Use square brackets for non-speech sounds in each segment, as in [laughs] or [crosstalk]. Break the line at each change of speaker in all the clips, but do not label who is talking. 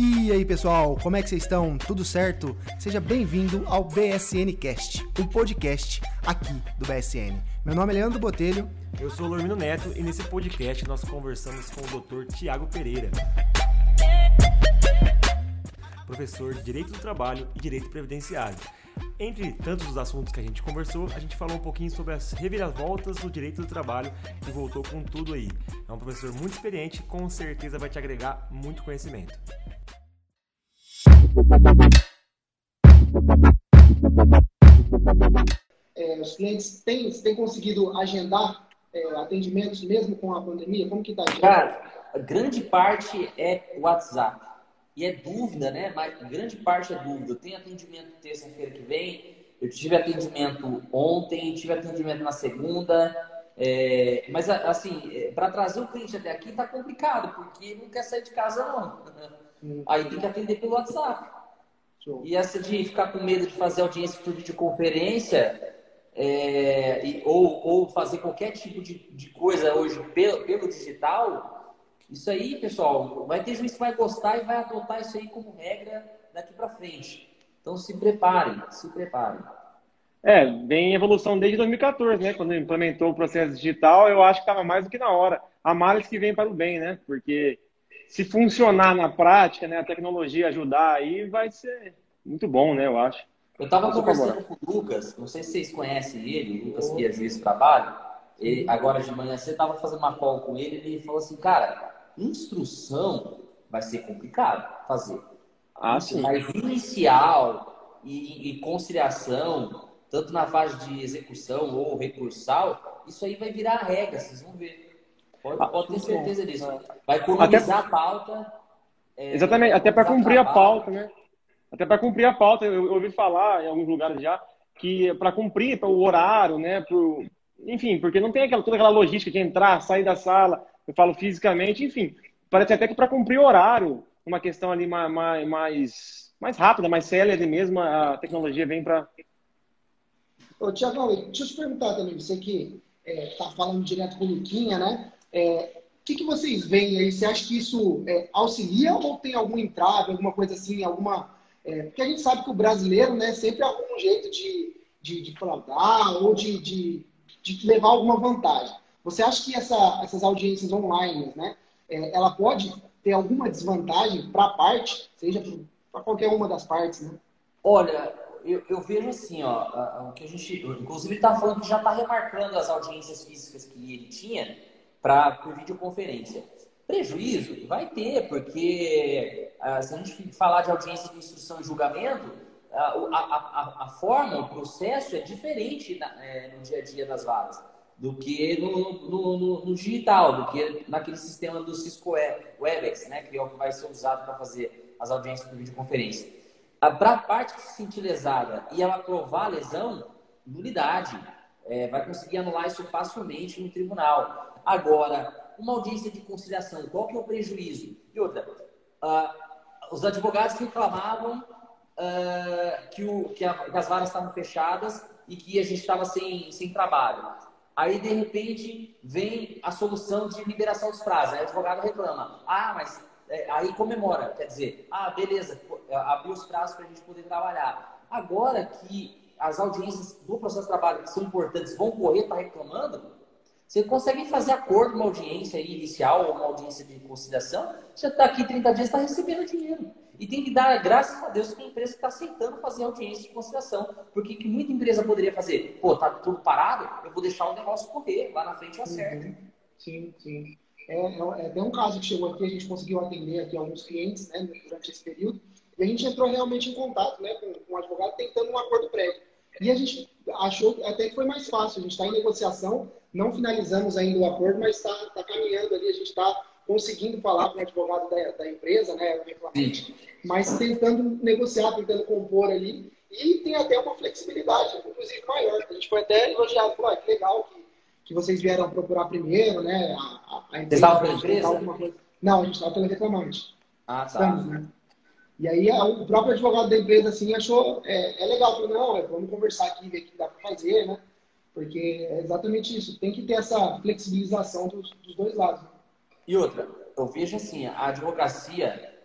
E aí, pessoal, como é que vocês estão? Tudo certo? Seja bem-vindo ao BSN Cast, um podcast aqui do BSN. Meu nome é Leandro Botelho.
Eu sou o Lormino Neto e nesse podcast nós conversamos com o Dr. Tiago Pereira, professor de Direito do Trabalho e Direito Previdenciário. Entre tantos os assuntos que a gente conversou, a gente falou um pouquinho sobre as reviravoltas do direito do trabalho e voltou com tudo aí. É um professor muito experiente, com certeza vai te agregar muito conhecimento.
É, os clientes têm, têm conseguido agendar é, atendimentos mesmo com a pandemia? Como que está?
Cara, a grande parte é WhatsApp. E é dúvida, né? Mas grande parte é dúvida. Eu tenho atendimento terça-feira que vem, eu tive atendimento ontem, tive atendimento na segunda. É, mas, assim, é, para trazer o cliente até aqui tá complicado, porque não quer sair de casa, não. [laughs] Aí tem que atender pelo WhatsApp. Show. E essa de ficar com medo de fazer audiência por videoconferência é, e, ou, ou fazer qualquer tipo de, de coisa hoje pelo, pelo digital, isso aí, pessoal, vai ter juiz que vai gostar e vai adotar isso aí como regra daqui para frente. Então se preparem, se preparem.
É, vem evolução desde 2014, né? Quando implementou o processo digital, eu acho que estava mais do que na hora. A males que vem para o bem, né? Porque se funcionar na prática, né, a tecnologia ajudar aí, vai ser muito bom, né, eu acho.
Eu estava conversando com o Lucas, não sei se vocês conhecem ele, o Lucas que às vezes trabalha, ele, agora de manhã você estava fazendo uma call com ele, ele falou assim, cara, instrução vai ser complicado fazer.
Ah, sim.
Mas inicial e, e conciliação, tanto na fase de execução ou recursal, isso aí vai virar regra, vocês vão ver. Pode, ah, pode ter certeza disso. Vai economizar até, a pauta.
É, exatamente, até para cumprir a pauta, né? Até para cumprir a pauta, eu, eu, ouvi falar em alguns lugares já que para cumprir o horário, né? Pro, enfim, porque não tem aquela, toda aquela logística de entrar, sair da sala, eu falo fisicamente, enfim. Parece até que para cumprir o horário, uma questão ali mais, mais, mais rápida, mais célere mesmo, a tecnologia vem para.
Ô, Tiago, deixa eu te perguntar também, você que está é, falando direto com o Luquinha, né? É, o que, que vocês veem aí? Você acha que isso é, auxilia ou tem algum entrave, alguma coisa assim, alguma. É, porque a gente sabe que o brasileiro né, sempre arruma um jeito de, de, de fraudar ou de, de, de, levar alguma vantagem. Você acha que essa, essas audiências online, né, é, ela pode ter alguma desvantagem para a parte, seja para qualquer uma das partes, né?
Olha, eu, eu, vejo assim, ó, o que a gente, inclusive, está falando que já está remarcando as audiências físicas que ele tinha para por videoconferência. Prejuízo vai ter, porque ah, se a gente falar de audiência de instrução e julgamento, a, a, a, a forma, o processo é diferente na, é, no dia a dia das varas do que no, no, no, no, digital, do que naquele sistema do Cisco Webex, né, que é o que vai ser usado para fazer as audiências por videoconferência. Para a parte que se sentir lesada e ela provar a lesão, nulidade. É, vai conseguir anular isso facilmente no tribunal. Agora, uma audiência de conciliação, qual que é o prejuízo? E outra, uh, os advogados reclamavam uh, que, o, que, a, que, as varas estavam fechadas e que a gente estava sem, sem trabalho. Aí, de repente, vem a solução de liberação dos prazos. Aí o advogado reclama. Ah, mas é, aí comemora. Quer dizer, ah, beleza, abriu os prazos para a gente poder trabalhar. Agora que as audiências do processo de trabalho que são importantes vão correr para reclamando, você consegue fazer acordo, uma audiência inicial ou uma audiência de conciliação, você está aqui 30 dias está recebendo dinheiro. E tem que dar graças a Deus que a empresa está aceitando fazer audiência de conciliação. Porque que muita empresa poderia fazer? Pô, tá tudo parado, eu vou deixar o negócio correr, lá na frente eu acerto. Uhum.
Sim, sim. É, é, é, tem um caso que chegou aqui, a gente conseguiu atender aqui alguns clientes né, durante esse período, e a gente entrou realmente em contato né, com, com o advogado tentando um acordo prévio. E a gente achou até que foi mais fácil, a gente está em negociação, não finalizamos ainda o acordo, mas está tá caminhando ali, a gente está conseguindo falar com o advogado da, da empresa, né, o reclamante, mas tentando negociar, tentando compor ali, e tem até uma flexibilidade, inclusive maior. A gente foi até elogiado, falou, ah, que legal que, que vocês vieram procurar primeiro, né, a, a,
empresa. Vocês estavam pela empresa?
Não, a gente estava pelo reclamante.
Ah, tá. Estamos,
né? E aí o próprio advogado da empresa assim achou é, é legal, falou, não, é, vamos conversar aqui, ver o que dá para fazer, né? Porque é exatamente isso. Tem que ter essa flexibilização dos, dos dois lados.
E outra, eu vejo assim, a advocacia,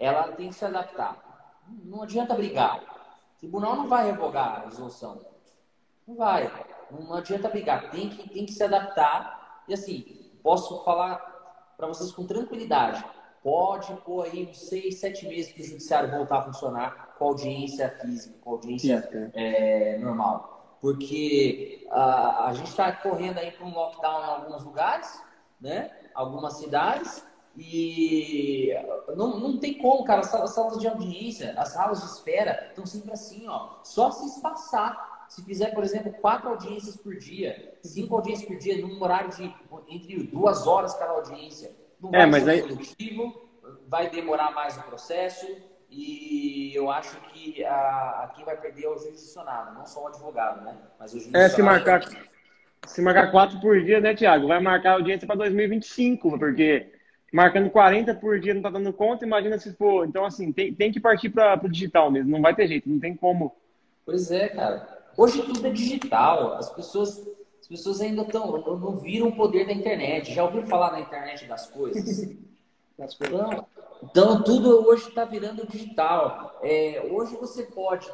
ela tem que se adaptar. Não adianta brigar. O tribunal não vai revogar a resolução. Não vai. Não adianta brigar. Tem que, tem que se adaptar. E assim, posso falar para vocês com tranquilidade. Pode pôr aí uns seis, sete meses para o judiciário voltar a funcionar com audiência física, com audiência é, normal. Porque a, a gente está correndo aí para um lockdown em alguns lugares, né? algumas cidades, e não, não tem como, cara. As salas de audiência, as salas de espera estão sempre assim, ó. Só se espaçar. Se fizer, por exemplo, quatro audiências por dia, cinco audiências por dia, num horário de entre duas horas cada audiência, não é, vai mas ser aí... produtivo, vai demorar mais o processo. E eu acho que a, a quem vai perder é o jurisdicionado, não só o advogado, né? Mas o.
É, se marcar, se marcar quatro por dia, né, Tiago? Vai marcar audiência para 2025, porque marcando 40 por dia não está dando conta, imagina se for. Então, assim, tem, tem que partir para o digital mesmo, não vai ter jeito, não tem como.
Pois é, cara. Hoje tudo é digital, as pessoas, as pessoas ainda estão, não, não viram o poder da internet. Já ouviram falar na internet das coisas? [laughs] Então, então tudo hoje está virando digital. É, hoje você pode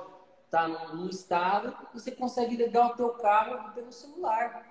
estar tá num, estado e você consegue ligar o teu carro pelo celular.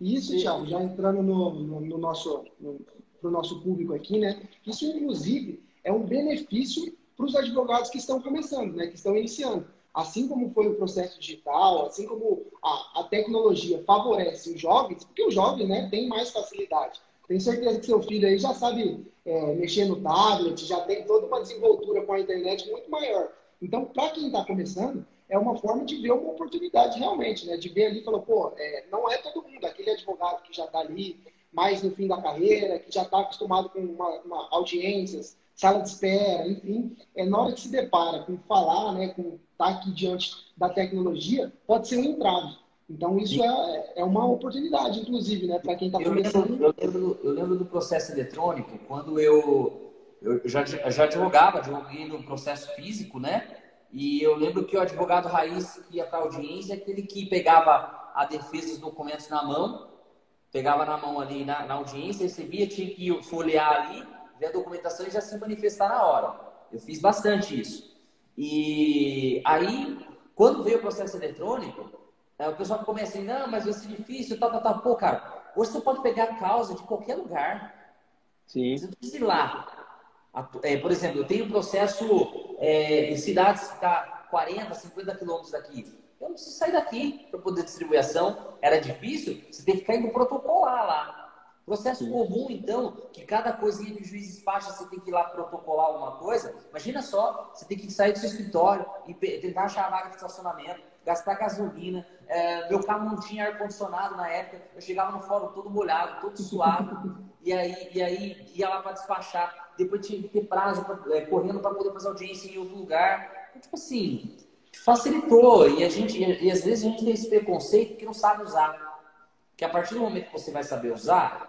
Isso, Tiago, já entrando no, no, no nosso, no, para o nosso público aqui, né? Isso, inclusive, é um benefício para os advogados que estão começando, né? Que estão iniciando. Assim como foi o processo digital, assim como a, a tecnologia favorece os jovens, porque o jovem, né, tem mais facilidade. Tenho certeza que seu filho aí já sabe é, mexer no tablet, já tem toda uma desenvoltura com a internet muito maior. Então, para quem está começando, é uma forma de ver uma oportunidade realmente, né? De ver ali e falar, pô, é, não é todo mundo, aquele advogado que já está ali, mais no fim da carreira, que já está acostumado com uma, uma, audiências, sala de espera, enfim, é na hora que se depara com falar, né, com estar tá aqui diante da tecnologia, pode ser um entrave. Então isso é, é uma oportunidade, inclusive, né, para quem está começando.
Lembro, eu, lembro, eu lembro do processo eletrônico, quando eu, eu já, já advogava, advoguei no processo físico, né? E eu lembro que o advogado raiz que ia para a audiência, aquele que pegava a defesa dos documentos na mão, pegava na mão ali na, na audiência, recebia, tinha que folhear ali, ver a documentação e já se manifestar na hora. Eu fiz bastante isso. E aí, quando veio o processo eletrônico, é, o pessoal começa assim, não, mas vai ser difícil, tal, tal, tal. Pô, cara, hoje você pode pegar a causa de qualquer lugar.
Sim.
Você não precisa ir lá. É, por exemplo, eu tenho um processo é, em cidades que está 40, 50 quilômetros daqui. Eu não preciso sair daqui para poder distribuir ação. Era difícil? Você tem que ficar indo protocolar lá. Processo Sim. comum, então, que cada coisinha que o juiz despacha, você tem que ir lá protocolar alguma coisa. Imagina só, você tem que sair do seu escritório e tentar achar a vaga de estacionamento, gastar gasolina. É, meu carro não tinha ar-condicionado na época. Eu chegava no fórum todo molhado, todo suado. e, aí, e aí ia lá para despachar. Depois tinha que ter prazo pra, é, correndo para poder fazer audiência em outro lugar. Então, tipo assim, facilitou. E, a gente, e às vezes a gente tem esse preconceito que não sabe usar. Que a partir do momento que você vai saber usar,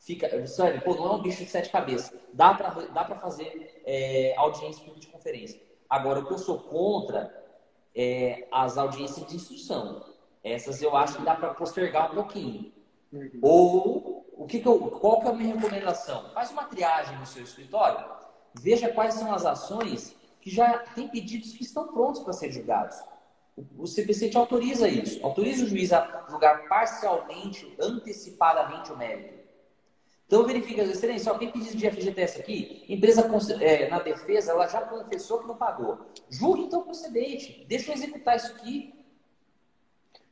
fica. Sabe, pô, não é um bicho de sete cabeças. Dá para dá pra fazer é, audiência por videoconferência. Agora, o que eu sou contra é as audiências de instrução. Essas eu acho que dá para postergar um pouquinho. Uhum. Ou o que, que eu, qual que é a minha recomendação? Faz uma triagem no seu escritório, veja quais são as ações que já tem pedidos que estão prontos para ser julgados. O CPC te autoriza isso, autoriza o juiz a julgar parcialmente, antecipadamente o mérito. Então verifica, excelência, ó, quem pedido de FGTS aqui, empresa é, na defesa, ela já confessou que não pagou. Julgue então o procedente, deixa eu executar isso aqui.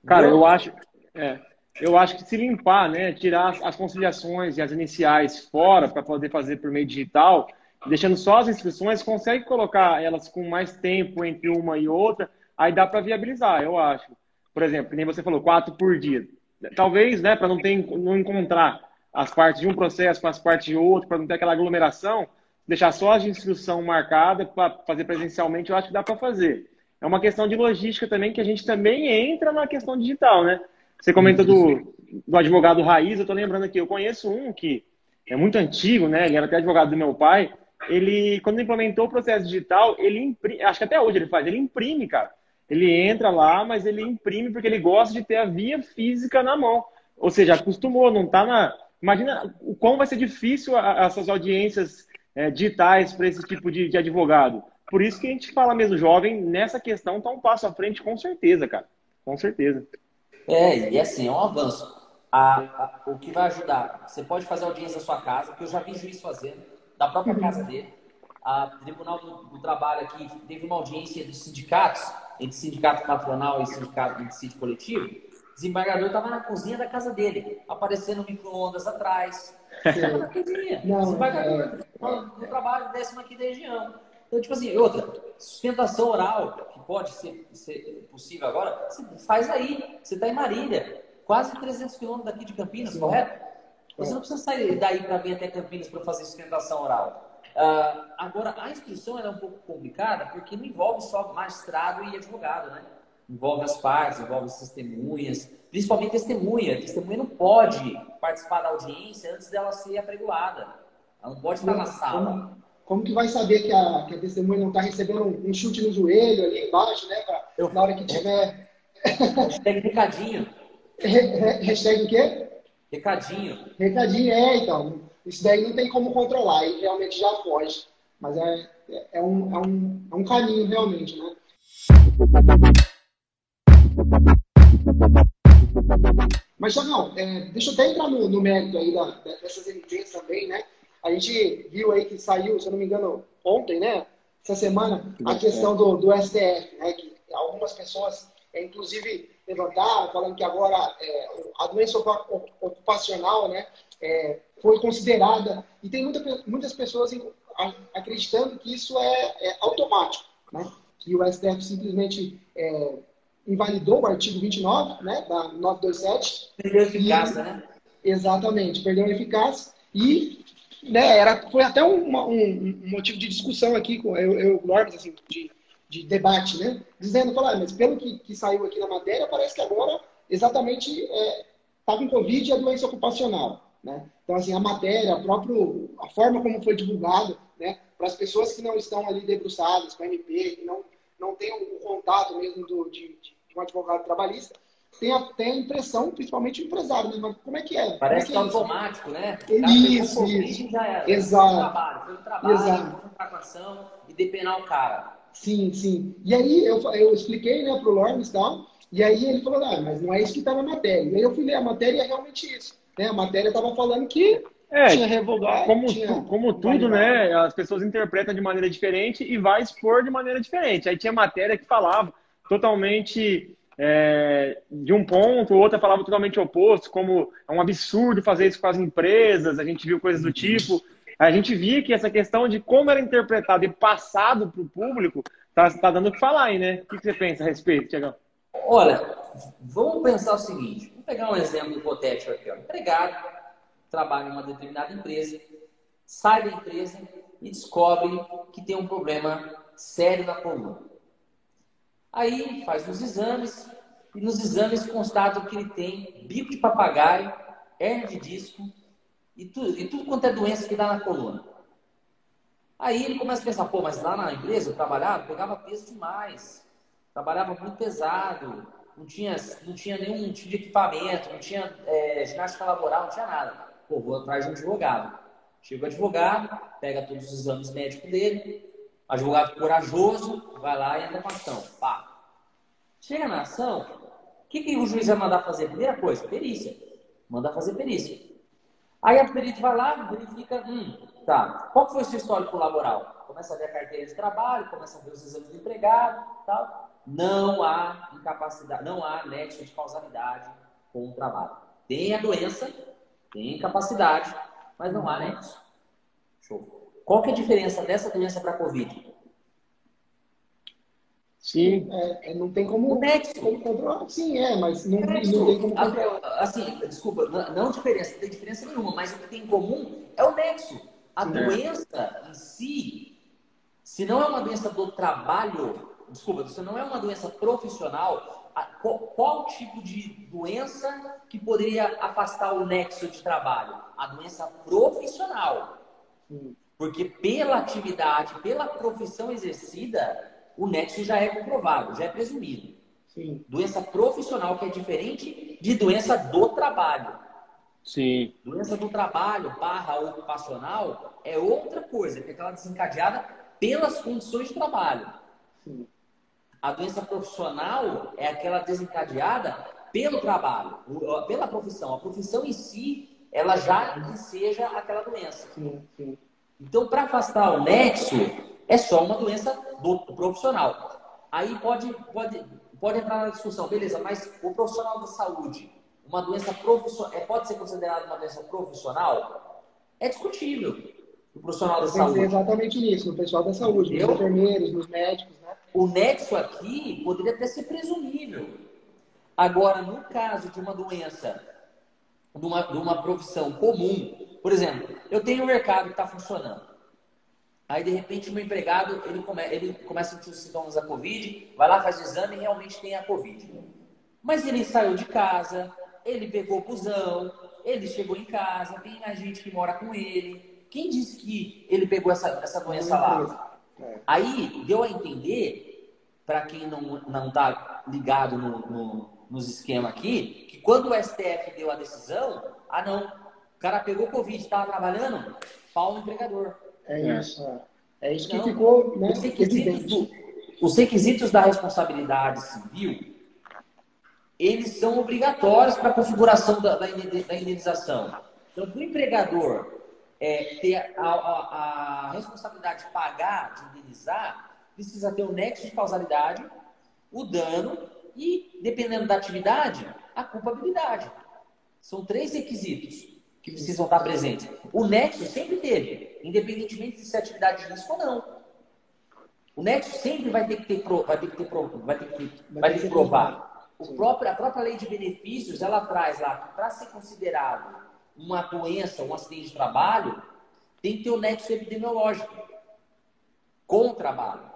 Cara, eu acho, é, eu acho que se limpar, né, tirar as conciliações e as iniciais fora para poder fazer por meio digital, deixando só as inscrições, consegue colocar elas com mais tempo entre uma e outra, aí dá para viabilizar, eu acho. Por exemplo, nem você falou, quatro por dia. Talvez, né, para não, ter, não encontrar as partes de um processo com as partes de outro, para não ter aquela aglomeração, deixar só as de inscrição marcada para fazer presencialmente, eu acho que dá para fazer. É uma questão de logística também, que a gente também entra na questão digital, né? Você comenta do, do advogado raiz, eu estou lembrando aqui, eu conheço um que é muito antigo, né? Ele era até advogado do meu pai, ele, quando implementou o processo digital, ele imprime, acho que até hoje ele faz, ele imprime, cara. Ele entra lá, mas ele imprime porque ele gosta de ter a via física na mão. Ou seja, acostumou, não tá na. Imagina o quão vai ser difícil essas audiências é, digitais para esse tipo de, de advogado. Por isso que a gente fala mesmo, jovem, nessa questão está um passo à frente, com certeza, cara. Com certeza.
É, e assim, é um avanço. A, a, o que vai ajudar, você pode fazer audiência na sua casa, que eu já vi juiz fazendo, da própria uhum. casa dele. A Tribunal do, do, Trabalho aqui teve uma audiência dos sindicatos, entre sindicato patronal e sindicato de sítio coletivo. O desembargador estava na cozinha da casa dele, aparecendo micro-ondas atrás. Estava na cozinha. Não, desembargador é... do trabalho, décimo aqui da região. Então, tipo assim, outra, sustentação oral, que pode ser, ser possível agora, você faz aí. Você está em Marília, quase 300 quilômetros daqui de Campinas, Sim. correto? Você não precisa sair daí para vir até Campinas para fazer sustentação oral. Uh, agora, a instrução é um pouco complicada porque não envolve só magistrado e advogado, né? Envolve as partes, envolve as testemunhas, principalmente testemunha. A testemunha não pode participar da audiência antes dela ser apregoada. Ela não pode estar na sala.
Como que vai saber que a, que a testemunha não está recebendo um, um, chute no joelho ali embaixo, né? Pra, Eu... Na hora que tiver.
Hashtag recadinho. [laughs]
Hashtag o quê?
Recadinho.
Recadinho, é, então. Isso daí não tem como controlar, e realmente já pode. Mas é, é, um, é, um, é um caminho, realmente, né? Mas, Chagão, é, deixa eu até entrar no, no mérito aí da, dessas evidências também, né? A gente viu aí que saiu, se eu não me engano, ontem, né? Essa semana, a questão do, do STF, né? Que algumas pessoas, é, inclusive, levantaram, falando que agora é, a doença ocupacional, né? É, foi considerada. E tem muita, muitas pessoas acreditando que isso é, é automático, né? Que o STF simplesmente é, invalidou o artigo 29, né? Da 927.
Perdeu eficácia, né?
Exatamente, perdeu a eficácia. E né, era, foi até um, um, um, motivo de discussão aqui com eu, eu assim, de, de debate, né? Dizendo, falar, ah, mas pelo que, que, saiu aqui na matéria, parece que agora exatamente está é, com Covid e a doença ocupacional, né? Então, assim, a matéria, a, próprio, a forma como foi divulgado, né? Para as pessoas que não estão ali debruçadas com a MP, que não, não têm o, o contato mesmo do, de, de um advogado trabalhista, tem a, tem a impressão, principalmente o empresário, né? Mas como é que é?
Parece
que
é, é automático, né?
Isso, isso.
Já era.
Exato.
Foi um trabalho, foi um trabalho, Exato. foi uma ação e depenar o cara.
Sim, sim. E aí eu, eu expliquei, né, pro Lormes e tal, e aí ele falou, ah, mas não é isso que está na matéria. E aí eu fui ler a matéria e é realmente isso. Né? A matéria estava falando que é, tinha revogado.
Como,
tinha
como tudo, né? As pessoas interpretam de maneira diferente e vai expor de maneira diferente. Aí tinha matéria que falava totalmente é, de um ponto, outra falava totalmente oposto, como é um absurdo fazer isso com as empresas, a gente viu coisas do tipo. A gente via que essa questão de como era interpretado e passado para o público tá, tá dando o que falar aí, né? O que, você pensa a respeito, Tiagão?
Olha, vamos pensar o seguinte: vamos pegar um exemplo hipotético aqui. Ó. Empregado trabalha em uma determinada empresa, sai da empresa e descobre que tem um problema sério na coluna. Aí faz os exames e nos exames constatam que ele tem bico de papagaio, hernia de disco e tudo, e tudo quanto é doença que dá na coluna. Aí ele começa a pensar, pô, mas lá na empresa eu trabalhava, pegava peso demais, trabalhava muito pesado, não tinha, não tinha nenhum tipo de equipamento, não tinha é, ginástica laboral, não tinha nada. Pô, vou atrás de um advogado. Chega o advogado, pega todos os exames médicos dele, Advogado corajoso, vai lá e anda com ação. Pá. Chega na ação, o que, que o juiz vai mandar fazer? Primeira coisa, perícia. Manda fazer perícia. Aí a perito vai lá, verifica, hum, tá, qual foi o seu histórico laboral? Começa a ver a carteira de trabalho, começa a ver os exames do empregado, tal. Não há incapacidade, não há nexo de causalidade com o trabalho. Tem a doença, tem incapacidade, mas não há nexo. Show. Qual que é a diferença dessa doença para a Covid?
Sim. É, é, não tem como,
o nexo.
como controlar. Sim, é, mas não, não tem como controlar.
Assim, desculpa, não, não diferença, não tem diferença nenhuma, mas o que tem em comum é o nexo. A Sim, doença é. em si, se não é uma doença do trabalho, desculpa, se não é uma doença profissional, qual, qual, tipo de doença que poderia afastar o nexo de trabalho? A doença profissional. Sim. Porque pela atividade, pela profissão exercida, o nexo já é comprovado, já é presumido. Sim. Doença profissional, que é diferente de doença do trabalho.
Sim.
Doença do trabalho barra ocupacional é outra coisa, que é aquela desencadeada pelas condições de trabalho.
Sim.
A doença profissional é aquela desencadeada pelo trabalho, pela profissão. A profissão em si, ela já seja aquela doença.
Sim, sim.
Então, para afastar o nexo, é só uma doença do profissional. Aí pode, pode, pode entrar na discussão, beleza, mas o profissional da saúde, uma doença profissional, é, pode ser considerada uma doença profissional? É discutível. O profissional da saúde.
exatamente nisso, no pessoal da saúde, nos enfermeiros, nos médicos, né?
O nexo aqui poderia até ser presumível. Agora, no caso de uma doença, de uma, de uma profissão comum, por exemplo, eu tenho um mercado que está funcionando. Aí, de repente, o meu empregado ele, come, ele começa a sentir os sintomas da Covid, vai lá, faz o exame e realmente tem a Covid. Mas ele saiu de casa, ele pegou o busão, ele chegou em casa, tem a gente que mora com ele. Quem disse que ele pegou essa, essa doença lá? Aí deu a entender, para quem não está ligado no, no, nos esquemas aqui, que quando o STF deu a decisão, ah não, o cara pegou Covid, estava trabalhando, pau no empregador.
É isso. É, é isso que não, ficou né,
os, requisitos do, os requisitos da responsabilidade civil, eles são obrigatórios para a configuração da, da, indenização. Então, para o empregador é, ter a, a, a, responsabilidade de pagar, de indenizar, precisa ter o nexo de causalidade, o dano e, dependendo da atividade, a culpabilidade. São três requisitos que precisam estar presentes. O nexo sempre teve, independentemente de se é atividade de risco ou não. O nexo sempre vai ter que ter, vai ter que ter, vai ter que, vai ter que provar. O próprio, a própria lei de benefícios, ela traz lá que para ser considerado uma doença, um acidente de trabalho, tem que ter o nexo epidemiológico com o trabalho.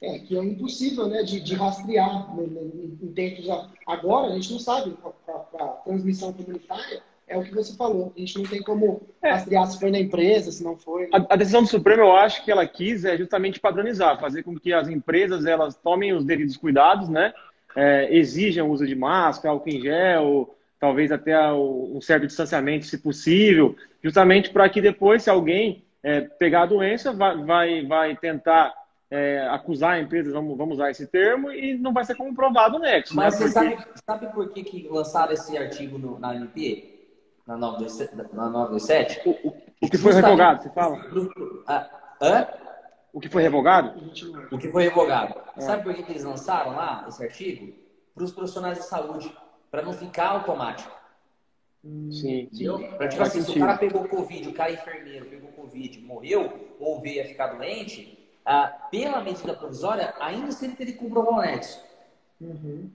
É, que é impossível né, de, de rastrear em tempos. Agora, a gente não sabe para a transmissão comunitária é o que você falou. A gente não tem como é. rastrear se foi na empresa, se não foi.
A, a, decisão do Supremo, eu acho que ela quis é justamente padronizar, fazer com que as empresas elas tomem os devidos cuidados, né? É, exijam o uso de máscara, álcool em gel, talvez até um certo distanciamento, se possível, justamente para que depois, se alguém é, pegar a doença, vai, vai, vai tentar é, acusar a empresa, vamos, vamos usar esse termo, e não vai ser comprovado o nexo.
Mas né? você Porque... sabe, sabe por que, que lançaram esse artigo no, na MP? na 927.
O, o, o que foi revogado, você fala?
Ah, hã?
O que foi revogado?
O que foi revogado. É. Sabe por que, que eles lançaram lá esse artigo? Para os profissionais de saúde, para não ficar automático.
Sim.
Para tipo assim, se o cara pegou Covid, o cara é enfermeiro, pegou Covid, morreu, ou veio a ficar doente, ah, pela medida provisória, ainda se ele teria que comprovar o nexo. Uhum.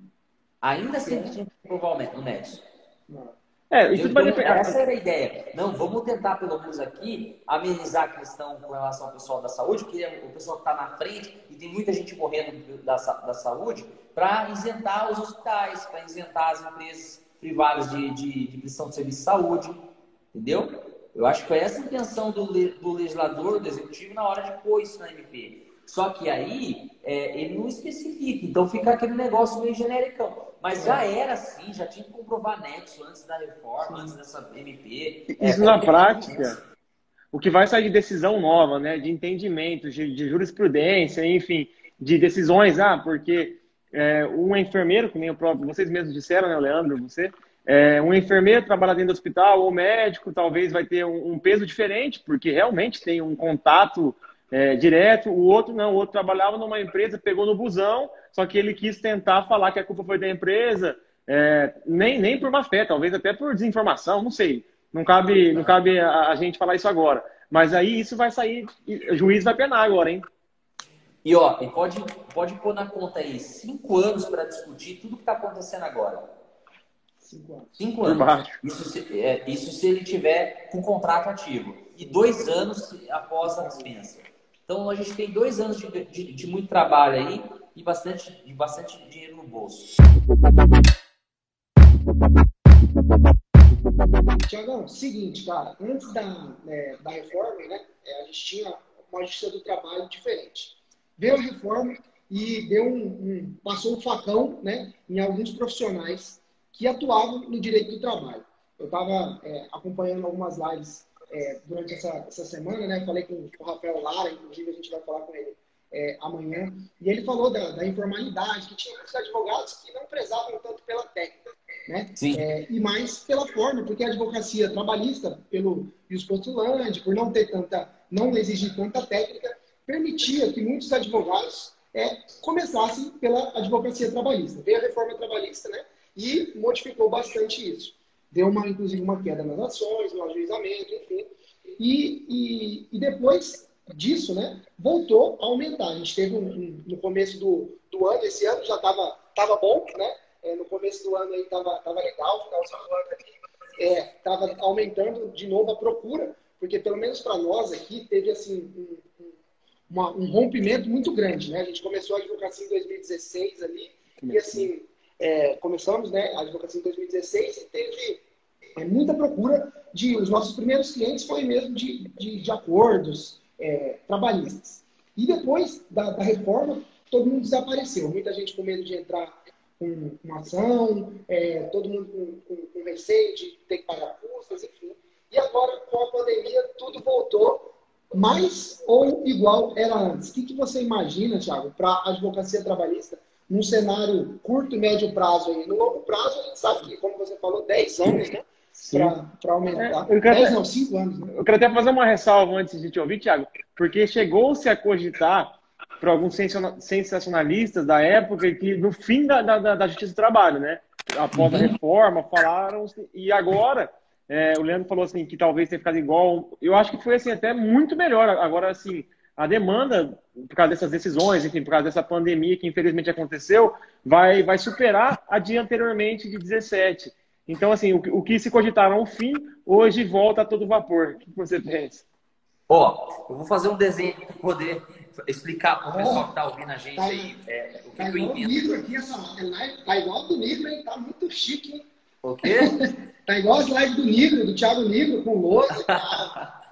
Ainda se ele tinha que comprovar o nexo. Não. É, isso vai depender. Essa era a ideia. Não, vamos tentar, pelo menos aqui, amenizar a questão com relação ao pessoal da saúde, porque o pessoal está na frente e tem muita gente morrendo da, da saúde, para isentar os hospitais, para isentar as empresas privadas de, de, de prestação de serviço de saúde. Entendeu? Eu acho que foi essa a intenção do, do legislador, do executivo, na hora de pôr isso na MP. Só que aí é, ele não especifica, então fica aquele negócio meio genérico. Mas já era assim, já tinha que comprovar nexo antes da reforma, antes dessa MP.
Isso é, na prática, o que vai sair de decisão nova, né, de entendimento, de, de jurisprudência, enfim, de decisões, ah, porque é, um enfermeiro, que nem o próprio, vocês mesmos disseram, né, Leandro, você, é, um enfermeiro trabalha dentro do hospital ou médico talvez vai ter um, um peso diferente, porque realmente tem um contato é, direto, o outro não, o outro trabalhava numa empresa, pegou no busão, só que ele quis tentar falar que a culpa foi da empresa, é, nem, nem por má fé, talvez até por desinformação, não sei. Não cabe, não cabe a, a gente falar isso agora. Mas aí isso vai sair, o juiz vai penar agora, hein?
E ó, pode, pode pôr na conta aí cinco anos para discutir tudo que está acontecendo agora.
Cinco anos.
Cinco anos. Isso se, é, isso se ele tiver com contrato ativo. E dois anos após a dispensa. Então a gente tem dois anos de, de, de muito trabalho aí e bastante, e bastante dinheiro no bolso.
Tiagão, seguinte, cara, antes da, né, da reforma, né, é, a gente tinha uma justiça do trabalho diferente. Veio a reforma e deu um, um, passou um facão né, em alguns profissionais que atuavam no direito do trabalho. Eu estava é, acompanhando algumas lives é, durante essa, essa semana, né? Falei com o Rafael Lara, inclusive a gente vai falar com ele é, amanhã. E ele falou da, da, informalidade, que tinha muitos advogados que não prezavam tanto pela técnica, né? É, e mais pela forma, porque a advocacia trabalhista, pelo os postulantes, por não ter tanta, não exigir tanta técnica, permitia que muitos advogados é, começassem pela advocacia trabalhista. Veio a reforma trabalhista, né? E modificou bastante isso. Deu, uma, inclusive, uma queda nas ações, no ajuizamento, enfim. E, e, e depois disso, né, voltou a aumentar. A gente teve um, um, no começo do, do ano, esse ano já estava tava bom, né? É, no começo do ano aí estava tava legal, do ano aqui estava é, aumentando de novo a procura, porque pelo menos para nós aqui teve assim um, uma, um, rompimento muito grande, né? A gente começou a advocacia em 2016 ali e assim é, começamos, né, a advocacia em 2016 e teve é, muita procura de os nossos primeiros clientes foi mesmo de, de, de acordos, é, trabalhistas. E depois da, da, reforma, todo mundo desapareceu. Muita gente com medo de entrar com uma ação, é, todo mundo com, com, com, receio de ter que pagar custas, enfim. E agora, com a pandemia, tudo voltou mais ou igual era antes. O que, que você imagina, Thiago, para a advocacia trabalhista num cenário curto e médio prazo? Aí? No longo prazo, a gente sabe que, como você falou, 10 anos, né? para aumentar. É, eu quero, 10 não, 5 anos. Né?
Eu quero até fazer uma ressalva antes de te ouvir, Tiago, porque chegou-se a cogitar por alguns sensacionalistas da época que no fim da, da, da Justiça do Trabalho, né? Após uhum. a reforma, falaram e agora é, o Leandro falou assim que talvez tenha ficado igual. Eu acho que foi assim até muito melhor. Agora assim, a demanda por causa dessas decisões, enfim, por causa dessa pandemia que infelizmente aconteceu, vai vai superar a de anteriormente de 17. Então, assim, o, o que se cogitaram ao fim, hoje volta a todo vapor. O que você pensa?
Ó, eu vou fazer um desenho para poder explicar para o pessoal que está ouvindo a gente tá, aí é, o que, tá que eu
aqui, essa live, tá igual do Nigro, hein? Tá muito chique, hein?
O quê?
tá igual as lives do Nigro, do Thiago Nigro, com lousa. [laughs]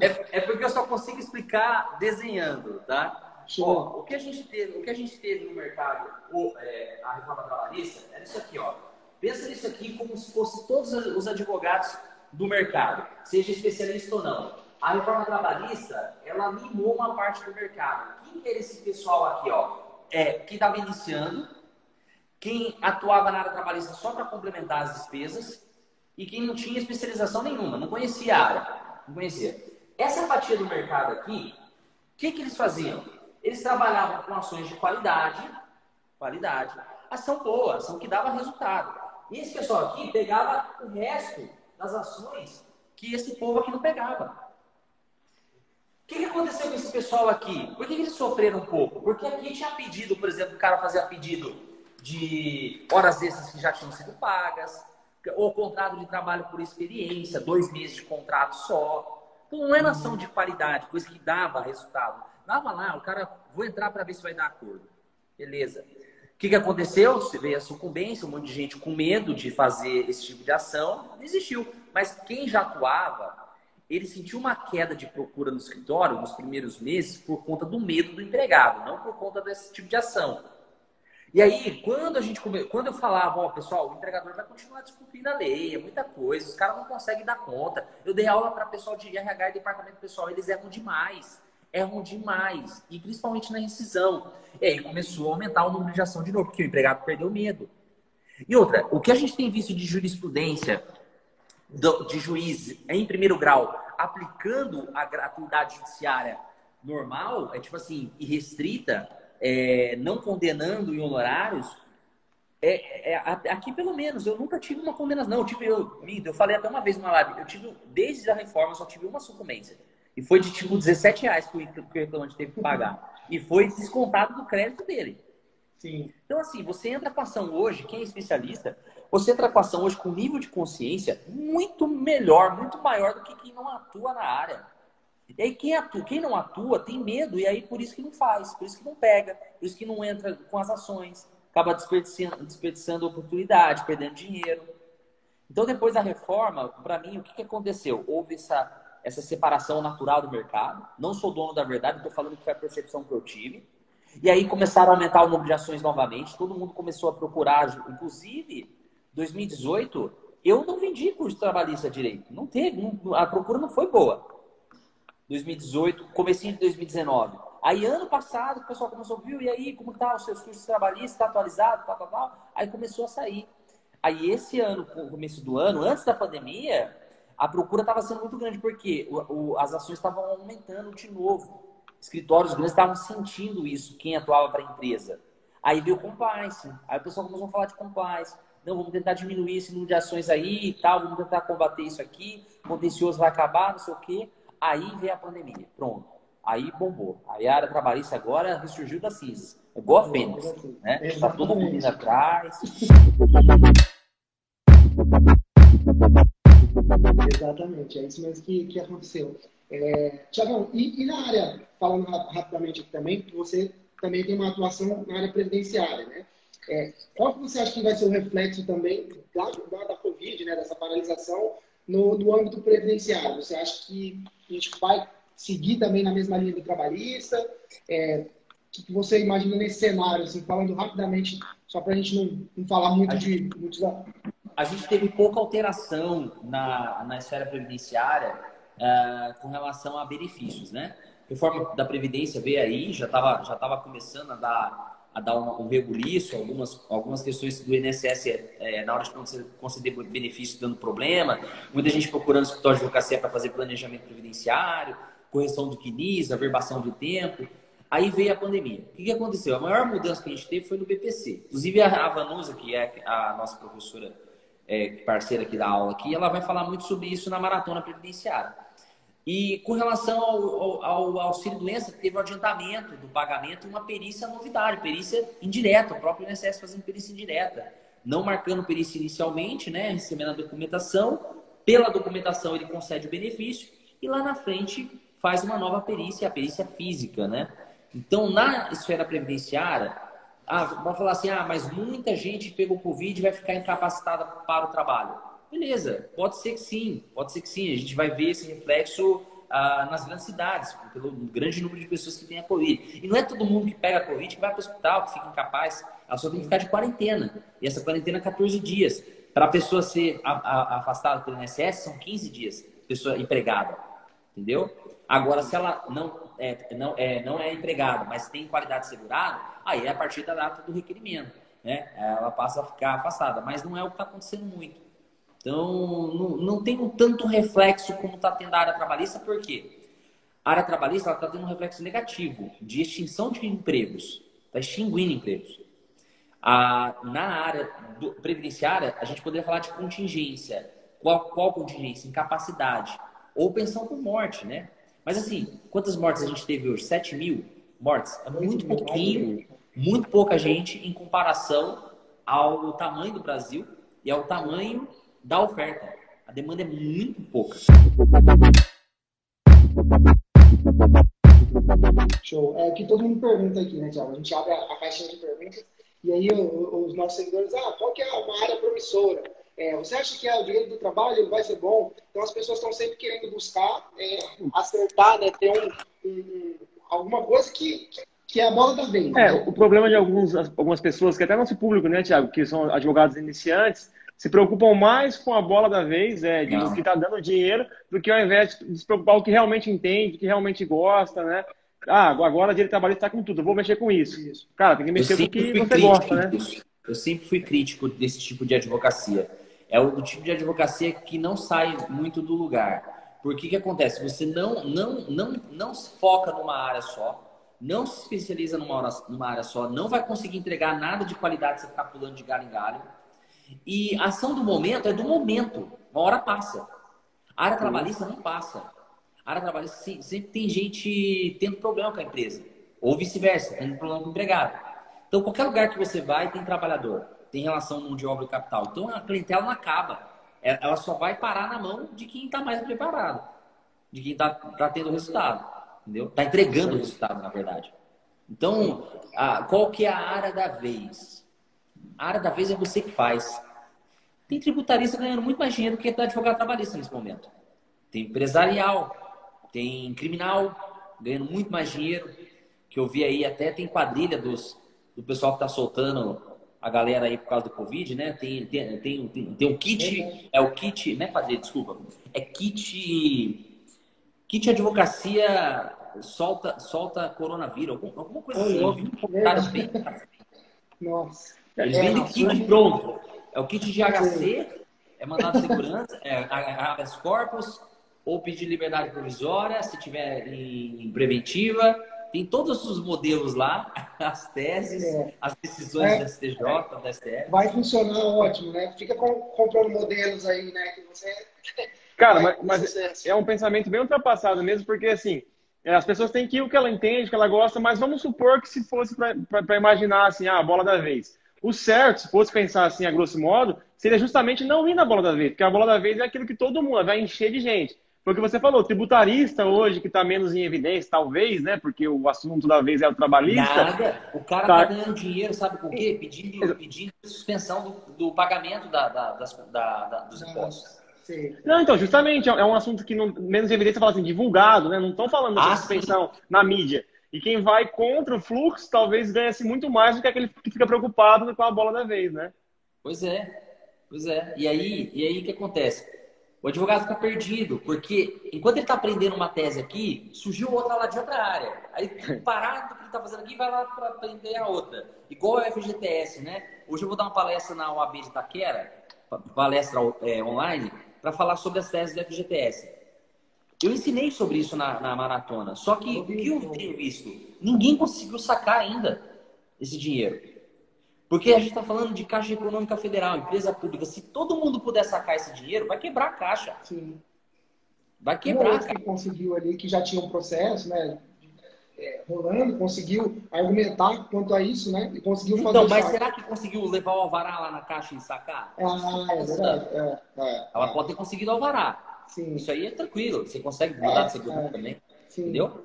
é, é porque eu só consigo explicar desenhando, tá? Ó, o que a gente teve, o que a gente teve no mercado, o, é, a reforma trabalhista, era isso aqui, ó. Pensa nisso aqui como se fosse todos os advogados do mercado, seja especialista ou não. A reforma trabalhista, ela mimou uma parte do mercado. Quem que era esse pessoal aqui, ó? É, que estava iniciando, quem atuava na área trabalhista só para complementar as despesas e quem não tinha especialização nenhuma, não conhecia a área, não conhecia. Essa fatia do mercado aqui, o que, que eles faziam? Eles trabalhavam com ações de qualidade, qualidade, ação boa, ação que dava resultado. E esse pessoal aqui pegava o resto das ações que esse povo aqui não pegava. O que, que aconteceu com esse pessoal aqui? Por que, que eles sofreram um pouco? Porque aqui tinha pedido, por exemplo, o cara fazia pedido de horas extras que já tinham sido pagas, ou contrato de trabalho por experiência, dois meses de contrato só. Então não era ação de qualidade, coisa que dava resultado. Dava lá, o cara, vou entrar para ver se vai dar acordo. Beleza. O que, que aconteceu? Você veio a sucumbência, um monte de gente com medo de fazer esse tipo de ação, desistiu. Mas quem já atuava, ele sentiu uma queda de procura no escritório nos primeiros meses por conta do medo do empregado, não por conta desse tipo de ação. E aí, quando a gente come... quando eu falava, ó, pessoal, o empregador vai continuar descumprindo a lei, é muita coisa, os caras não conseguem dar conta. Eu dei aula para pessoal de RH e departamento pessoal, eles erram demais erram demais, e principalmente na rescisão. E aí começou a aumentar o número de ação de novo, porque o empregado perdeu medo. E outra, o que a gente tem visto de jurisprudência de juiz em primeiro grau aplicando a gratuidade judiciária normal, é tipo assim, irrestrita, é, não condenando em honorários, é, é, aqui pelo menos eu nunca tive uma condenação. Não, eu tive, eu, eu falei até uma vez numa live, eu tive, desde a reforma, só tive uma sucumbência. E foi de tipo 17 reais que o reclamante teve que pagar. E foi descontado do crédito dele.
Sim.
Então, assim, você entra com a ação hoje, quem é especialista, você entra com a ação hoje com um nível de consciência muito melhor, muito maior do que quem não atua na área. E aí quem atua, quem não atua tem medo, e aí por isso que não faz, por isso que não pega, por isso que não entra com as ações, acaba desperdiçando, desperdiçando oportunidade, perdendo dinheiro. Então, depois da reforma, para mim, o que, que aconteceu? Houve essa essa separação natural do mercado. Não sou dono da verdade, estou falando que foi a percepção que eu tive. E aí começaram a aumentar o número de ações novamente, todo mundo começou a procurar, inclusive 2018, Eu não vendi curso trabalhista direito. Não teve, não, a procura não foi boa. 2018, comecinho de 2019. Aí, ano passado, o pessoal começou, viu, e aí, como tá os seus cursos trabalhistas, está atualizado, tal, tal, tal. Aí começou a sair. Aí, esse ano, no começo do ano, antes da pandemia, a procura estava sendo muito grande, porque o, o, as ações estavam aumentando de novo. Escritórios grandes estavam sentindo isso, quem atuava para a empresa. Aí veio o compliance. Aí o pessoal começou a falar de compliance. Não, vamos tentar diminuir esse número de ações aí e tal, vamos tentar combater isso aqui, o contencioso vai acabar, não sei o quê. Aí veio a pandemia. Pronto. Aí bombou. Aí a área trabalhista agora ressurgiu das cinzas. É igual a Fênix. Né? Está todo mundo indo atrás.
Exatamente, é isso mesmo que, que aconteceu. É, Tiagão, e, e, na área, falando rapidamente aqui também, você também tem uma atuação na área previdenciária, né? É, qual que você acha que vai ser o reflexo também da, da, da Covid, né, dessa paralisação, no, no âmbito previdenciário? Você acha que a gente vai seguir também na mesma linha do trabalhista? É, o que você imagina nesse cenário, assim, falando rapidamente, só para a gente não, não falar muito de muitos
a gente teve pouca alteração na, na esfera previdenciária uh, com relação a benefícios, né? Reforma da Previdência veio aí, já estava já tava começando a dar, a dar um, um algumas, algumas questões do INSS é, na hora de conceder benefício dando problema, muita gente procurando escritório de advocacia para fazer planejamento previdenciário, correção do CNIS, averbação de tempo. Aí veio a pandemia. O que, que aconteceu? A maior mudança que a gente teve foi no BPC. Inclusive a Vanusa, que é a nossa professora é, parceira aqui da aula aqui, ela vai falar muito sobre isso na maratona previdenciária. E com relação ao, ao, ao auxílio doença, teve o adiantamento do pagamento e uma perícia novidade, perícia indireta, o próprio INSS fazendo perícia indireta, não marcando perícia inicialmente, né, recebendo a documentação, pela documentação ele concede o benefício e lá na frente faz uma nova perícia, a perícia física, né? Então, na esfera previdenciária, ah, vai falar assim, ah, mas muita gente pegou Covid e vai ficar incapacitada para o trabalho. Beleza, pode ser que sim, pode ser que sim. A gente vai ver esse reflexo ah, nas grandes cidades, pelo grande número de pessoas que têm a Covid. E não é todo mundo que pega a Covid que vai para o hospital, que fica incapaz. Ela só tem que ficar de quarentena. E essa quarentena é 14 dias. Para a pessoa ser afastada pelo INSS, são 15 dias, pessoa empregada. Entendeu? Agora, se ela não é, não, é, não é empregada, mas tem qualidade segurada, aí é a partir da data do requerimento. Né? Ela passa a ficar afastada, mas não é o que está acontecendo muito. Então, não, não tem um tanto reflexo como está tendo a área trabalhista, por quê? A área trabalhista está tendo um reflexo negativo de extinção de empregos, está extinguindo empregos. A, na área do, previdenciária, a gente poderia falar de contingência. Qual, qual contingência? Incapacidade. Ou pensão por morte, né? Mas assim, quantas mortes a gente teve hoje? 7 mil mortes? É muito pouquinho, muito pouca gente em comparação ao tamanho do Brasil e ao tamanho da oferta. A demanda é muito pouca.
Show. É o que todo mundo pergunta aqui, né, Tiago? A gente abre a, a caixinha de perguntas e aí os nossos seguidores, ah, qual que é uma área promissora? É, você acha que é o dinheiro do trabalho ele vai ser bom? Então as pessoas estão sempre querendo buscar é, acertar, né, ter um, um, alguma coisa que, que é a bola da vez.
É, né? o problema de alguns, algumas pessoas, que até nosso público, né, Tiago, que são advogados iniciantes, se preocupam mais com a bola da vez, é, de Não. que está dando dinheiro, do que ao invés de se preocupar com o que realmente entende, que realmente gosta, né? Ah, agora o direito trabalhista está com tudo, vou mexer com isso. isso. Cara, tem que mexer com o que você gosta, né?
Eu sempre fui crítico desse tipo de advocacia é o tipo de advocacia que não sai muito do lugar. Porque o que acontece? Você não, não, não, não se foca numa área só, não se especializa numa, hora, numa área só, não vai conseguir entregar nada de qualidade se você ficar pulando de galho em galho. E a ação do momento é do momento. Uma hora passa. A área trabalhista não passa. A área trabalhista sempre tem gente tendo problema com a empresa. Ou vice-versa, tendo problema com o empregado. Então, qualquer lugar que você vai, tem trabalhador tem relação mão de obra e capital. Então a clientela não acaba. É, ela só vai parar na mão de quem está mais preparado, de quem está tá tendo resultado, entendeu? Está entregando resultado, na verdade. Então, a, qual que é a área da vez? A área da vez é você que faz. Tem tributarista ganhando muito mais dinheiro do que advogado trabalhista nesse momento. Tem empresarial, tem criminal ganhando muito mais dinheiro. Que eu vi aí até tem quadrilha dos, do pessoal que está soltando a galera aí por causa do Covid, né? Tem, tem, tem, tem, tem um kit, é o kit, né, padre? Desculpa. É kit. Kit advocacia solta, solta coronavírus, alguma, alguma coisa assim. Eu vi um cara bem.
Nossa.
Eles é, vendem kit pronto. É o kit de HC, é mandado de [laughs] segurança, é habeas corpus, ou pedir liberdade provisória, se tiver em preventiva tem todos os modelos lá, [laughs] as teses, é. as decisões é. do STJ, do STF.
Vai funcionar ótimo, né? Fica comprando modelos aí, né? Que você. [laughs]
Cara, mas, mas é um pensamento bem ultrapassado mesmo, porque assim, é, as pessoas têm que ir o que ela entende, que ela gosta, mas vamos supor que se fosse para imaginar assim, ah, a bola da vez. O certo, se fosse pensar assim, a grosso modo, seria justamente não ir na bola da vez, porque a bola da vez é aquilo que todo mundo vai encher de gente. Foi o que você falou, tributarista hoje, que está menos em evidência, talvez, né? Porque o assunto da vez é o trabalhista.
Nada. O cara tá, tá ganhando dinheiro, sabe por quê? Pedindo, pedindo suspensão do, do pagamento da, da, das, da, da, dos impostos.
Não, então, justamente, é um assunto que não, menos evidência fala assim, divulgado, né? Não estão falando de ah, suspensão sim. na mídia. E quem vai contra o fluxo talvez ganhe muito mais do que aquele que fica preocupado com a bola da vez, né?
Pois é, pois é. E aí, e aí o que acontece? O advogado fica perdido, porque enquanto ele está aprendendo uma tese aqui, surgiu outra lá de outra área. Aí, parado do que ele está fazendo aqui, vai lá para aprender a outra. Igual a FGTS, né? Hoje eu vou dar uma palestra na UAB de Itaquera, palestra é, online, para falar sobre as teses do FGTS. Eu ensinei sobre isso na, na maratona, só que o que eu tenho visto? Ninguém conseguiu sacar ainda esse dinheiro. Porque a gente está falando de Caixa Econômica Federal, empresa pública. Se todo mundo puder sacar esse dinheiro, vai quebrar a caixa.
Sim.
Vai quebrar.
Um que conseguiu ali, que já tinha um processo, né? É, rolando, conseguiu argumentar quanto a isso, né? E conseguiu fazer
Então, mas será que conseguiu levar o alvará lá na caixa e sacar?
Ah, é verdade. É, é,
Ela pode ter conseguido o alvará. Sim. Isso aí é tranquilo. Você consegue mudar de seguro é, também. Sim. Entendeu?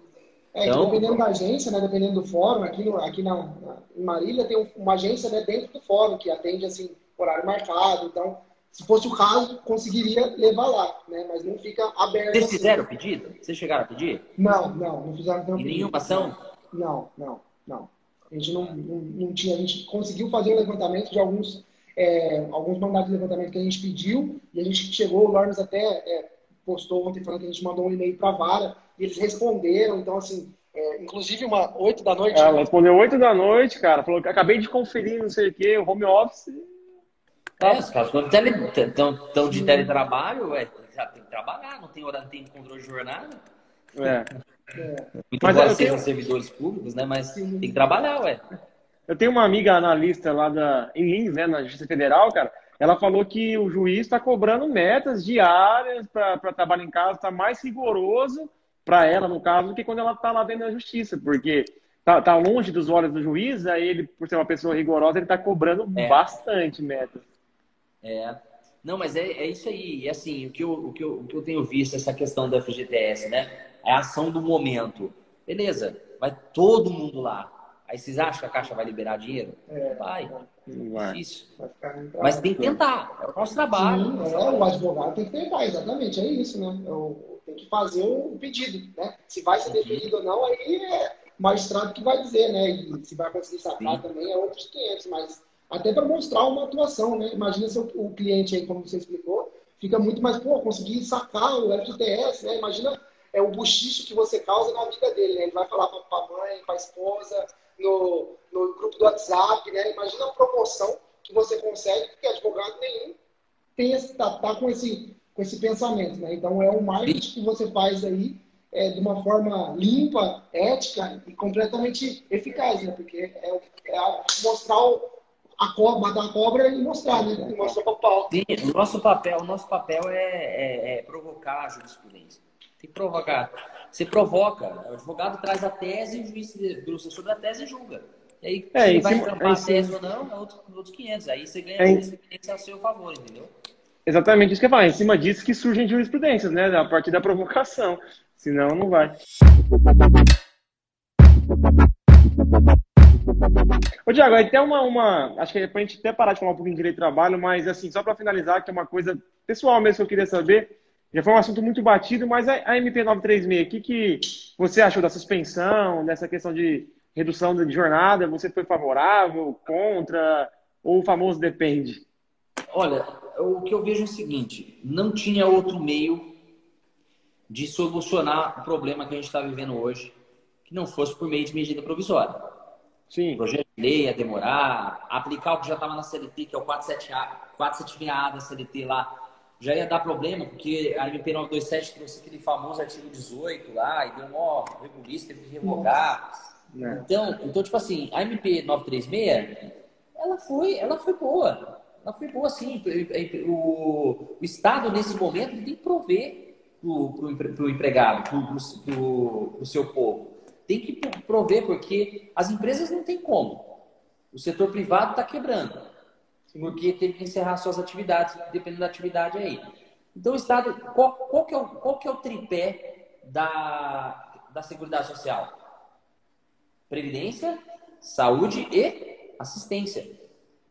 É, então, dependendo da agência, né, dependendo do fórum, aqui, no, aqui na, na, em Marília tem uma agência né, dentro do fórum que atende assim, horário marcado. Então, se fosse o caso, conseguiria levar lá, né? Mas não fica aberto.
Vocês assim. fizeram o pedido? Vocês chegaram a pedir?
Não, não, não fizeram
nenhum pedido. nenhuma ação?
Não, não, não. A gente não, não, não, tinha, a gente conseguiu fazer o levantamento de alguns, é, alguns mandados de levantamento que a gente pediu e a gente chegou, o Lormes até é, postou ontem falando que a gente mandou um e-mail para a Vara e eles responderam. Então, assim, é, inclusive uma 8 da noite.
Ela respondeu 8 da noite, cara. Falou que acabei de conferir, não sei o quê, o home office.
É, os caras estão de teletrabalho, ué, já tem que trabalhar, não tem horário, não tem controle de jornada.
É.
é. Muito Mas embora sejam tenho... servidores públicos, né? Mas Sim. tem que trabalhar, ué.
Eu tenho uma amiga analista lá da, em Lins, né, na Justiça Federal, cara. Ela falou que o juiz está cobrando metas diárias para trabalho em casa, está mais rigoroso para ela, no caso, do que quando ela está lá dentro da justiça, porque tá, tá, longe dos olhos do juiz, aí ele, por ser uma pessoa rigorosa, ele está cobrando é. bastante metas.
É. Não, mas é, é isso aí. E assim, o que, eu, o, que eu, o que eu tenho visto, essa questão da FGTS, né? É a ação do momento. Beleza, vai todo mundo lá. Aí vocês acham que a Caixa vai liberar dinheiro? É, vai. Vai. Difícil. Vai Mas tem que tentar. É o nosso trabalho.
Sim, é, o advogado tem que tentar, exatamente. É isso, né? Eu, tem que fazer o pedido, né? Se vai ser definido ou não, aí é o magistrado que vai dizer, né? E se vai conseguir sacar também é outros 500, mas até para mostrar uma atuação, né? Imagina se o, cliente aí, como você explicou, fica muito mais, pô, conseguir sacar o FGTS, né? Imagina é o buchicho que você causa na vida dele, né? Ele vai falar para a mãe, para a esposa, no, no grupo do WhatsApp, né? Imagina a promoção que você consegue, porque advogado nenhum esse, tá, com esse com esse pensamento. Né? Então, é um marketing que você faz aí é, de uma forma limpa, ética e completamente eficaz, né? porque é, é mostrar a cobra, matar a cobra e mostrar, né? Mostrar o.
Sim, o nosso papel, o nosso papel é, é, é, provocar a jurisprudência. Tem que provocar. Você provoca, o advogado traz a tese e o juiz debruça sobre a tese e julga. E aí, é, se vai trampar a tese ou não, é outros, outros 500. Aí você ganha é, a experiência a seu favor, entendeu?
Exatamente isso que eu falo. Em cima disso que surgem jurisprudências, né? A partir da provocação. Senão, não vai. Ô, Diago, aí tem uma, uma. Acho que é pra gente até parar de falar um pouquinho de direito de trabalho, mas, assim, só para finalizar, que é uma coisa pessoal mesmo que eu queria saber. Já foi um assunto muito batido, mas a, a MP936, o que, que você achou da suspensão, dessa questão de redução de jornada? Você foi favorável, contra? Ou o famoso depende?
Olha, o que eu vejo é o seguinte: não tinha outro meio de solucionar o problema que a gente está vivendo hoje que não fosse por meio de medida provisória.
Sim.
O projeto de lei ia demorar, aplicar o que já estava na CLT, que é o 476A da CLT lá, já ia dar problema, porque a MP 927 trouxe aquele famoso artigo 18 lá, e deu um ó, regulista, teve que revogar. É. Então, então, tipo assim, a MP 936, ela foi, ela foi boa. Ela foi boa, sim. O, o Estado, nesse momento, tem que prover para o empregado, para o seu povo. Tem que prover, porque as empresas não têm como. O setor privado está quebrando, porque teve que encerrar suas atividades, dependendo da atividade aí. Então, o Estado, qual, qual, que, é o, qual que é o tripé da, da Seguridade Social? Previdência, saúde e assistência.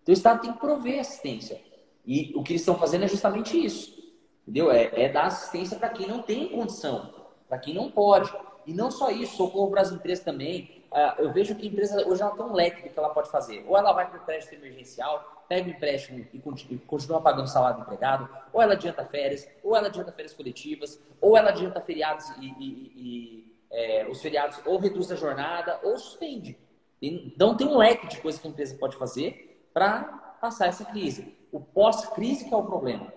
Então, o Estado tem que prover assistência. E o que eles estão fazendo é justamente isso. Entendeu? É, é dar assistência para quem não tem condição, para quem não pode. E não só isso, socorro para as empresas também. Uh, eu vejo que a empresa hoje ela tem um leque do que ela pode fazer. Ou ela vai para o crédito emergencial, pega o empréstimo e continua pagando o salário do empregado, ou ela adianta férias, ou ela adianta férias coletivas, ou ela adianta feriados e, e, e é, os feriados ou reduz a jornada ou suspende. Então tem um leque de coisas que a empresa pode fazer para passar essa crise. O pós-crise que é o problema.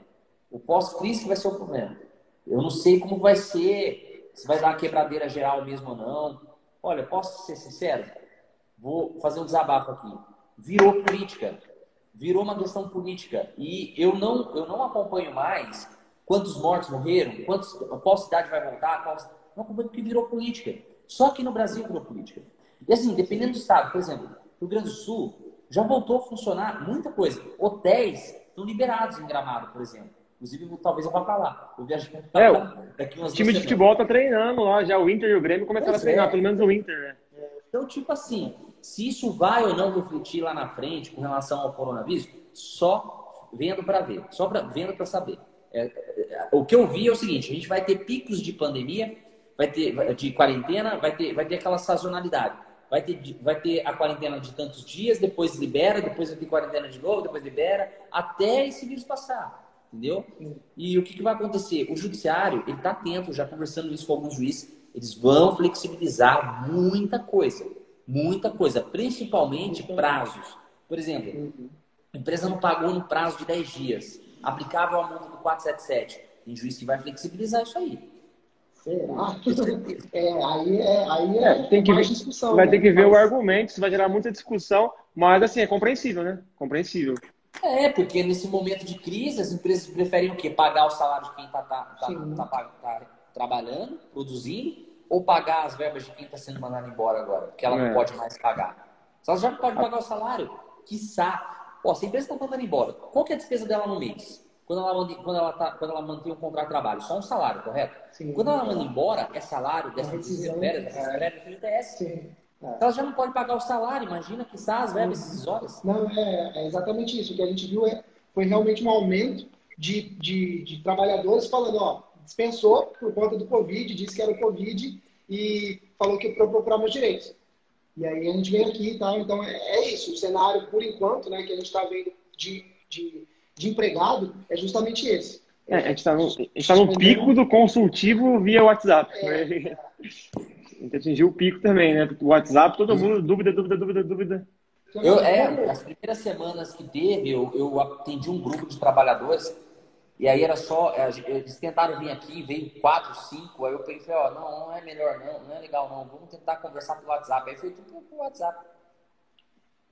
O pós-crise que vai ser o problema. Eu não sei como vai ser, se vai dar uma quebradeira geral mesmo ou não. Olha, posso ser sincero? Vou fazer um desabafo aqui. Virou política. Virou uma questão política. E eu não, eu não acompanho mais quantos mortos morreram, quantos, qual cidade vai voltar, qual, não acompanho porque virou política. Só que no Brasil virou política. E assim, dependendo do estado, por exemplo, Rio Grande do Sul já voltou a funcionar muita coisa. Hotéis estão liberados em Gramado, por exemplo. Inclusive, talvez eu vá para lá. Eu viajo
para é, lá daqui umas O time de futebol tá treinando lá, já o Inter e o Grêmio começaram pois a treinar, é. pelo menos o Inter, né?
Então, tipo assim, se isso vai ou não refletir lá na frente com relação ao coronavírus, só vendo para ver, só pra, vendo para saber. É, é, o que eu vi é o seguinte: a gente vai ter picos de pandemia, vai ter de quarentena, vai ter, vai ter aquela sazonalidade. Vai ter, vai ter a quarentena de tantos dias, depois libera, depois vai ter quarentena de novo, depois libera, até esse vírus passar entendeu? E o que, que vai acontecer? O judiciário, ele está atento, já conversando isso com alguns juízes, eles vão flexibilizar muita coisa, muita coisa, principalmente prazos. Por exemplo, a empresa não pagou no prazo de 10 dias, aplicável a multa do 477. Tem juiz que vai flexibilizar isso aí.
Será? [laughs] É, aí é, aí é, é
tem que ver, discussão. Vai né? ter que ver mas... o argumento, isso vai gerar muita discussão, mas assim, é compreensível, né? Compreensível.
É, porque nesse momento de crise, as empresas preferem o quê? Pagar o salário de quem está tá, tá, tá, tá, tá trabalhando, produzindo, ou pagar as verbas de quem está sendo mandado embora agora, porque ela é. não pode mais pagar. Se ela já não pode pagar o salário, quiçá. Ó, se a empresa está mandando embora, qual que é a despesa dela no mês? Quando ela, quando, ela tá, quando ela mantém um contrato de trabalho, só um salário, correto? Sim. Quando ela manda embora, é salário dessa férias, dessa férias, FGTS. Sim. É. Então ela já não pode pagar o salário, imagina que as verbas decisórias.
Não, é, é, exatamente isso. O que a gente viu é, foi realmente um aumento de, de, de trabalhadores falando, ó, dispensou por conta do Covid, disse que era o Covid e falou que para procurar meus direitos. E aí a gente vem aqui e tá? tal. Então é, é, isso. O cenário, por enquanto, né, que a gente está vendo de, de, de, empregado é justamente esse.
É, a gente está no, tá no pico do consultivo via WhatsApp. É, né? [laughs] A gente atingiu o pico também, né? O WhatsApp, todo mundo, dúvida, dúvida, dúvida, dúvida.
Eu, é, as primeiras semanas que teve, eu, eu atendi um grupo de trabalhadores e aí era só, é, eles tentaram vir aqui, veio quatro, cinco, aí eu pensei, ó, não, não é melhor não, não é legal não, vamos tentar conversar pelo WhatsApp. Aí foi tudo pelo WhatsApp.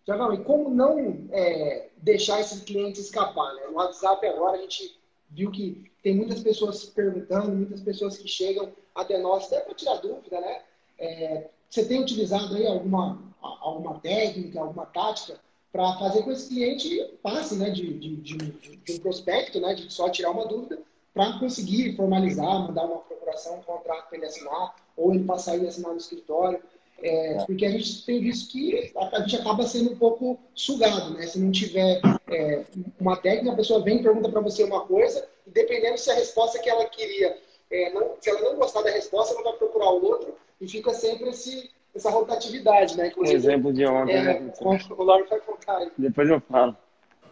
Tiagão, e como não é, deixar esses clientes escapar, né? No WhatsApp agora a gente viu que tem muitas pessoas perguntando, muitas pessoas que chegam até nós, até para tirar dúvida, né? É, você tem utilizado aí alguma, alguma técnica, alguma tática para fazer com que esse cliente passe né, de, de, de, de, um prospecto, né, de só tirar uma dúvida, para conseguir formalizar, mandar uma procuração, um contrato para ele assinar, ou ele passar e assinar no escritório. É, porque a gente tem visto que a, gente acaba sendo um pouco sugado, né? Se não tiver é, uma técnica, a pessoa vem e pergunta para você uma coisa, e dependendo se a resposta que ela queria, é, não, se ela não gostar da resposta, ela vai procurar o outro, e fica sempre esse, essa rotatividade, né?
Inclusive, exemplo de ontem, é, né? [laughs]
O Lauro vai contar aí.
Depois eu falo.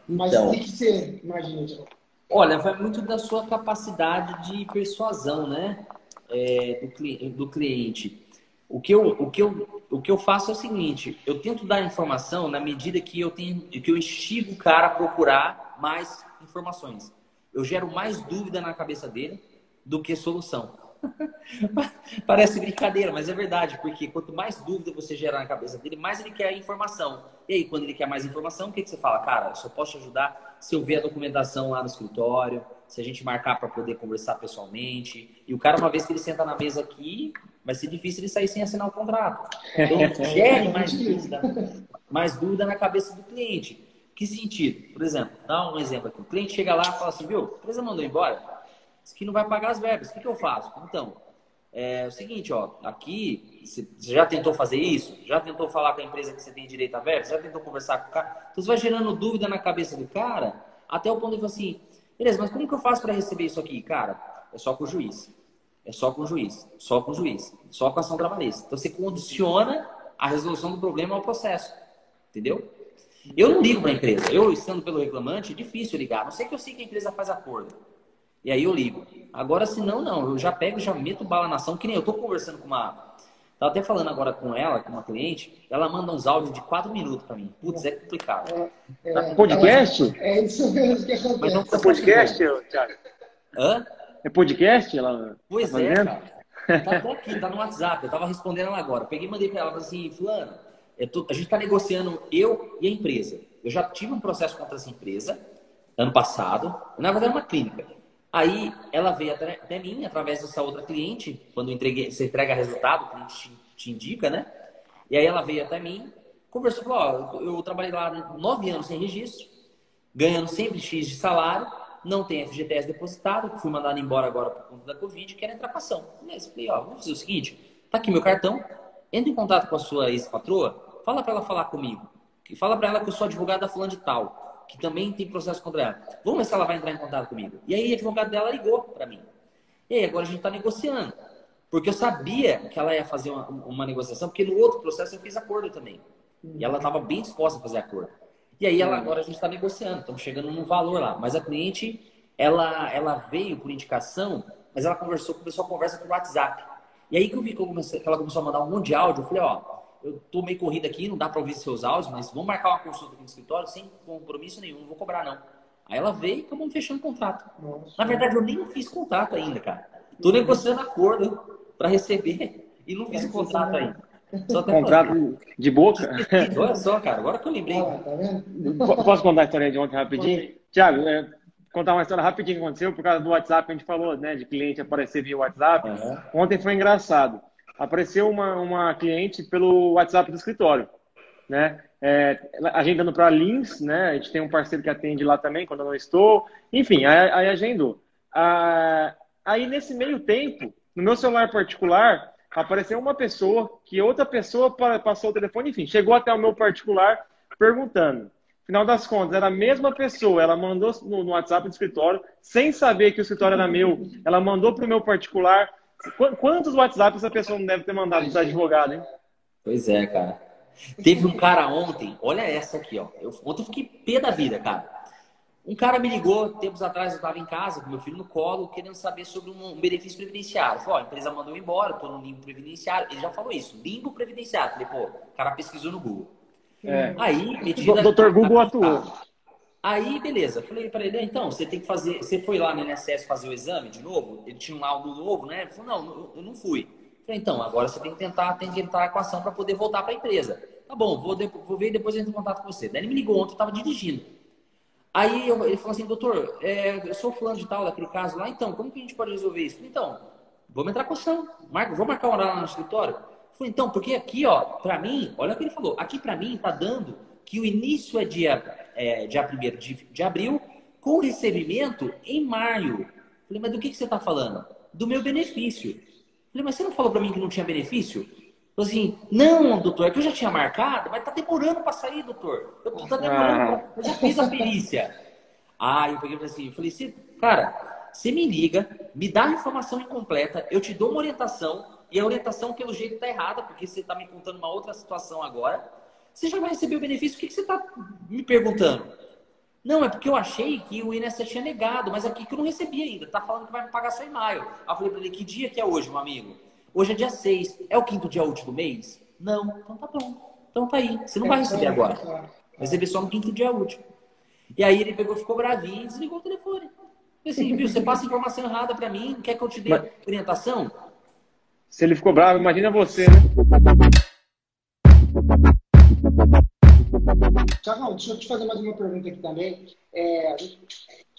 Mas
Então.
o que que você imagina, Tiago?
Olha, vai muito da sua capacidade de persuasão, né? É, do, cli- do cliente. O que, eu, o, que eu, o que eu faço é o seguinte: eu tento dar informação na medida que eu tenho, que eu instigo o cara a procurar mais informações. Eu gero mais dúvida na cabeça dele do que solução. [laughs] Parece brincadeira, mas é verdade, porque quanto mais dúvida você gerar na cabeça dele, mais ele quer informação. E aí, quando ele quer mais informação, o que, que você fala? Cara, eu só posso te ajudar se eu ver a documentação lá no escritório, se a gente marcar para poder conversar pessoalmente. E o cara, uma vez que ele senta na mesa aqui, vai ser difícil ele sair sem assinar o contrato. Então, [laughs] gere mais dúvida, mais dúvida na cabeça do cliente. Que sentido? Por exemplo, dá um exemplo aqui. O cliente chega lá e fala assim, viu, a empresa mandou embora, que não vai pagar as verbas. O que, que eu faço? Então, é o seguinte, ó, aqui, você já tentou fazer isso? Já tentou falar com a empresa que você tem direito a verbas? Já tentou conversar com o cara? Então, você vai gerando dúvida na cabeça do cara, até o ponto de falar assim, beleza, mas como que eu faço para receber isso aqui? Cara, é só com o juiz. É só com o juiz. Só com o juiz. Só com a ação trabalhista. Então, você condiciona a resolução do problema ao processo. Entendeu? Eu não ligo para a empresa. Eu, estando pelo reclamante, é difícil ligar. Não sei que eu sei que a empresa faz acordo. E aí eu ligo. Agora, se não, não. Eu já pego, já meto bala na ação, que nem eu tô conversando com uma. Tava até falando agora com ela, com uma cliente, ela manda uns áudios de 4 minutos para mim. Putz, é complicado.
É,
Podcast?
É isso mesmo que acontece.
Mas não
É podcast, Thiago?
Hã?
É podcast? Ela
Pois
tá
é, cara. Tá até aqui, tá no WhatsApp. Eu tava respondendo ela agora. Peguei e mandei pra ela, assim, fulano, tô- a gente tá negociando eu e a empresa. Eu já tive um processo contra essa empresa ano passado. Na verdade, é uma clínica. Aí ela veio até, até mim, através dessa outra cliente, quando entreguei, você entrega resultado, o cliente te, te indica, né? E aí ela veio até mim, conversou, falou, ó, eu trabalhei lá nove anos sem registro, ganhando sempre X de salário, não tem FGTS depositado, fui mandado embora agora por conta da Covid, quero entrar com ação. Mas falei, ó, vamos fazer o seguinte, tá aqui meu cartão, entra em contato com a sua ex-patroa, fala para ela falar comigo, fala para ela que eu sou advogado da fulana de tal, que também tem processo contra ela. Vamos ver se ela vai entrar em contato comigo. E aí a advogada dela ligou para mim. E aí agora a gente está negociando. Porque eu sabia que ela ia fazer uma, uma negociação, porque no outro processo eu fiz acordo também. E ela estava bem disposta a fazer acordo. E aí ela, agora a gente está negociando, estamos chegando num valor lá. Mas a cliente, ela, ela veio por indicação, mas ela conversou, começou a conversa por WhatsApp. E aí que eu vi que, eu comecei- que ela começou a mandar um monte de áudio, eu falei, ó, eu tô meio corrida aqui, não dá para ouvir seus áudios, mas vamos marcar uma consulta aqui no escritório sem compromisso nenhum, não vou cobrar não. Aí ela veio e acabamos fechando o contrato.
Nossa.
Na verdade, eu nem fiz contrato ainda, cara. Tô negociando acordo para receber e não fiz contrato ainda. Só até
Contrato de boca. [laughs]
Olha só, cara, agora que eu lembrei.
Lá, tá
Posso contar a história de ontem rapidinho? Tiago, é, contar uma história rapidinho que aconteceu por causa do WhatsApp que a gente falou, né? De cliente aparecer via WhatsApp.
Aham.
Ontem foi engraçado. Apareceu uma, uma cliente pelo WhatsApp do escritório, né? É, agendando para Lins, né? A gente tem um parceiro que atende lá também quando eu não estou. Enfim, aí, aí agendou. Ah, aí nesse meio tempo, no meu celular particular, apareceu uma pessoa que outra pessoa pa- passou o telefone, enfim, chegou até o meu particular perguntando. Final das contas, era a mesma pessoa, ela mandou no, no WhatsApp do escritório, sem saber que o escritório era meu, ela mandou para o meu particular. Qu- Quantos WhatsApps essa pessoa não deve ter mandado para advogado, hein?
Pois é, cara. Teve um cara ontem, olha essa aqui, ó. Eu, ontem eu fiquei pé da vida, cara. Um cara me ligou, tempos atrás eu estava em casa com meu filho no colo, querendo saber sobre um, benefício previdenciário. Falou, ó, a empresa mandou embora, tô no limbo previdenciário. Ele já falou isso, limbo previdenciário. Falei, pô, o cara pesquisou no Google.
É.
Aí, meti
Do-
na-
Dr. Google atuou.
Aí, beleza. Falei pra ele, então, você tem que fazer. Você foi lá no INSS fazer o exame de novo? Ele tinha um laudo novo, né? Ele falou, não, eu não fui. Falei, então, agora você tem que tentar, tem que com a ação para poder voltar para a empresa. Tá bom, vou, vou ver e depois eu entro em contato com você. Daí ele me ligou ontem, eu tava dirigindo. Aí eu- ele falou assim, doutor, é, eu sou fulano de tal, daquele caso lá, então, como que a gente pode resolver isso? Falei, então, vamos entrar com ação. Marca, vou marcar uma hora lá no escritório. Falei, então, porque aqui, ó, pra mim, olha o que ele falou, aqui pra mim tá dando que o início é dia, é, dia 1 de, de abril, com recebimento em maio. Falei, mas do que, que você tá falando? Do meu benefício. Falei, mas você não falou pra mim que não tinha benefício? Falei assim, não, doutor, é que eu já tinha marcado, mas tá demorando pra sair, doutor. Eu tô tá demorando, pra... eu já fiz a perícia. Ah, eu peguei e falei assim, eu falei, "Cê- cara, você me liga, me dá a informação incompleta, eu te dou uma orientação, e a orientação, pelo jeito, tá errada, porque você tá me contando uma outra situação agora. Você já vai receber o benefício, o que, que você tá me perguntando? Não, é porque eu achei que o INSS tinha negado, mas aqui que eu não recebi ainda. Tá falando que vai me pagar só em maio. Aí eu falei pra ele, que dia que é hoje, meu amigo? Hoje é dia 6. É o quinto dia útil do mês? Não. Então tá bom. Então tá aí. Você não vai receber agora. Vai receber só no quinto dia útil. E aí ele pegou, ficou bravinho e desligou o telefone. Assim, viu, você passa informação errada para mim, quer que eu te dê Mas, orientação?
Se ele ficou bravo, imagina você, né?
Tiagão, deixa eu te fazer mais uma pergunta aqui também. É,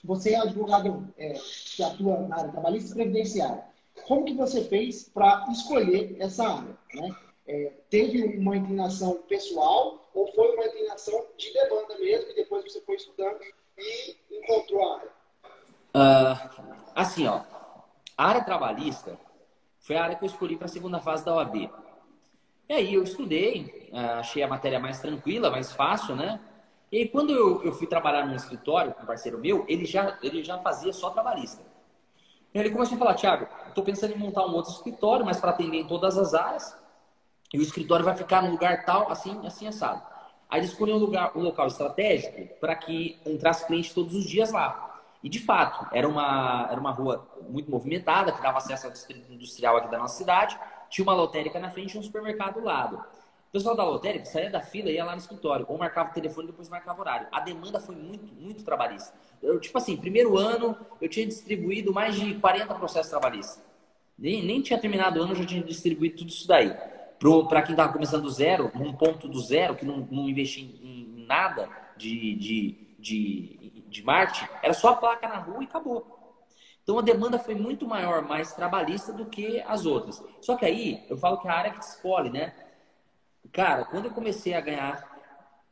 você é advogado é, que atua na área trabalhista previdenciária. Como que você fez para escolher essa área? Né? É, teve uma inclinação pessoal ou foi uma inclinação de demanda mesmo e depois você foi estudando e encontrou a área?
Uh, assim, ó, a área trabalhista foi a área que eu escolhi para a segunda fase da OAB. E aí eu estudei, uh, achei a matéria mais tranquila, mais fácil, né? E aí, quando eu, eu fui trabalhar num escritório com um parceiro meu, ele já, ele já fazia só trabalhista. E ele começou a falar, Thiago, estou pensando em montar um outro escritório, mas para atender em todas as áreas. E o escritório vai ficar num lugar tal, assim, assim, assado. Aí ele escolheu um, lugar, um local estratégico para que entrasse cliente todos os dias lá. E de fato, era uma, era uma rua muito movimentada, que dava acesso ao distrito industrial aqui da nossa cidade. Tinha uma lotérica na frente e um supermercado do lado. O pessoal da lotérica saía da fila e ia lá no escritório, ou marcava o telefone depois marcava horário. A demanda foi muito, muito trabalhista. Eu, tipo assim, primeiro ano eu tinha distribuído mais de 40 processos trabalhistas. Nem, nem tinha terminado o ano, eu já tinha distribuído tudo isso daí. Para quem estava começando do zero, num ponto do zero, que não, não investia em, em nada de, de, de, de marketing, era só a placa na rua e acabou. Então a demanda foi muito maior, mais trabalhista do que as outras. Só que aí, eu falo que a área que escolhe, né? Cara, quando eu comecei a ganhar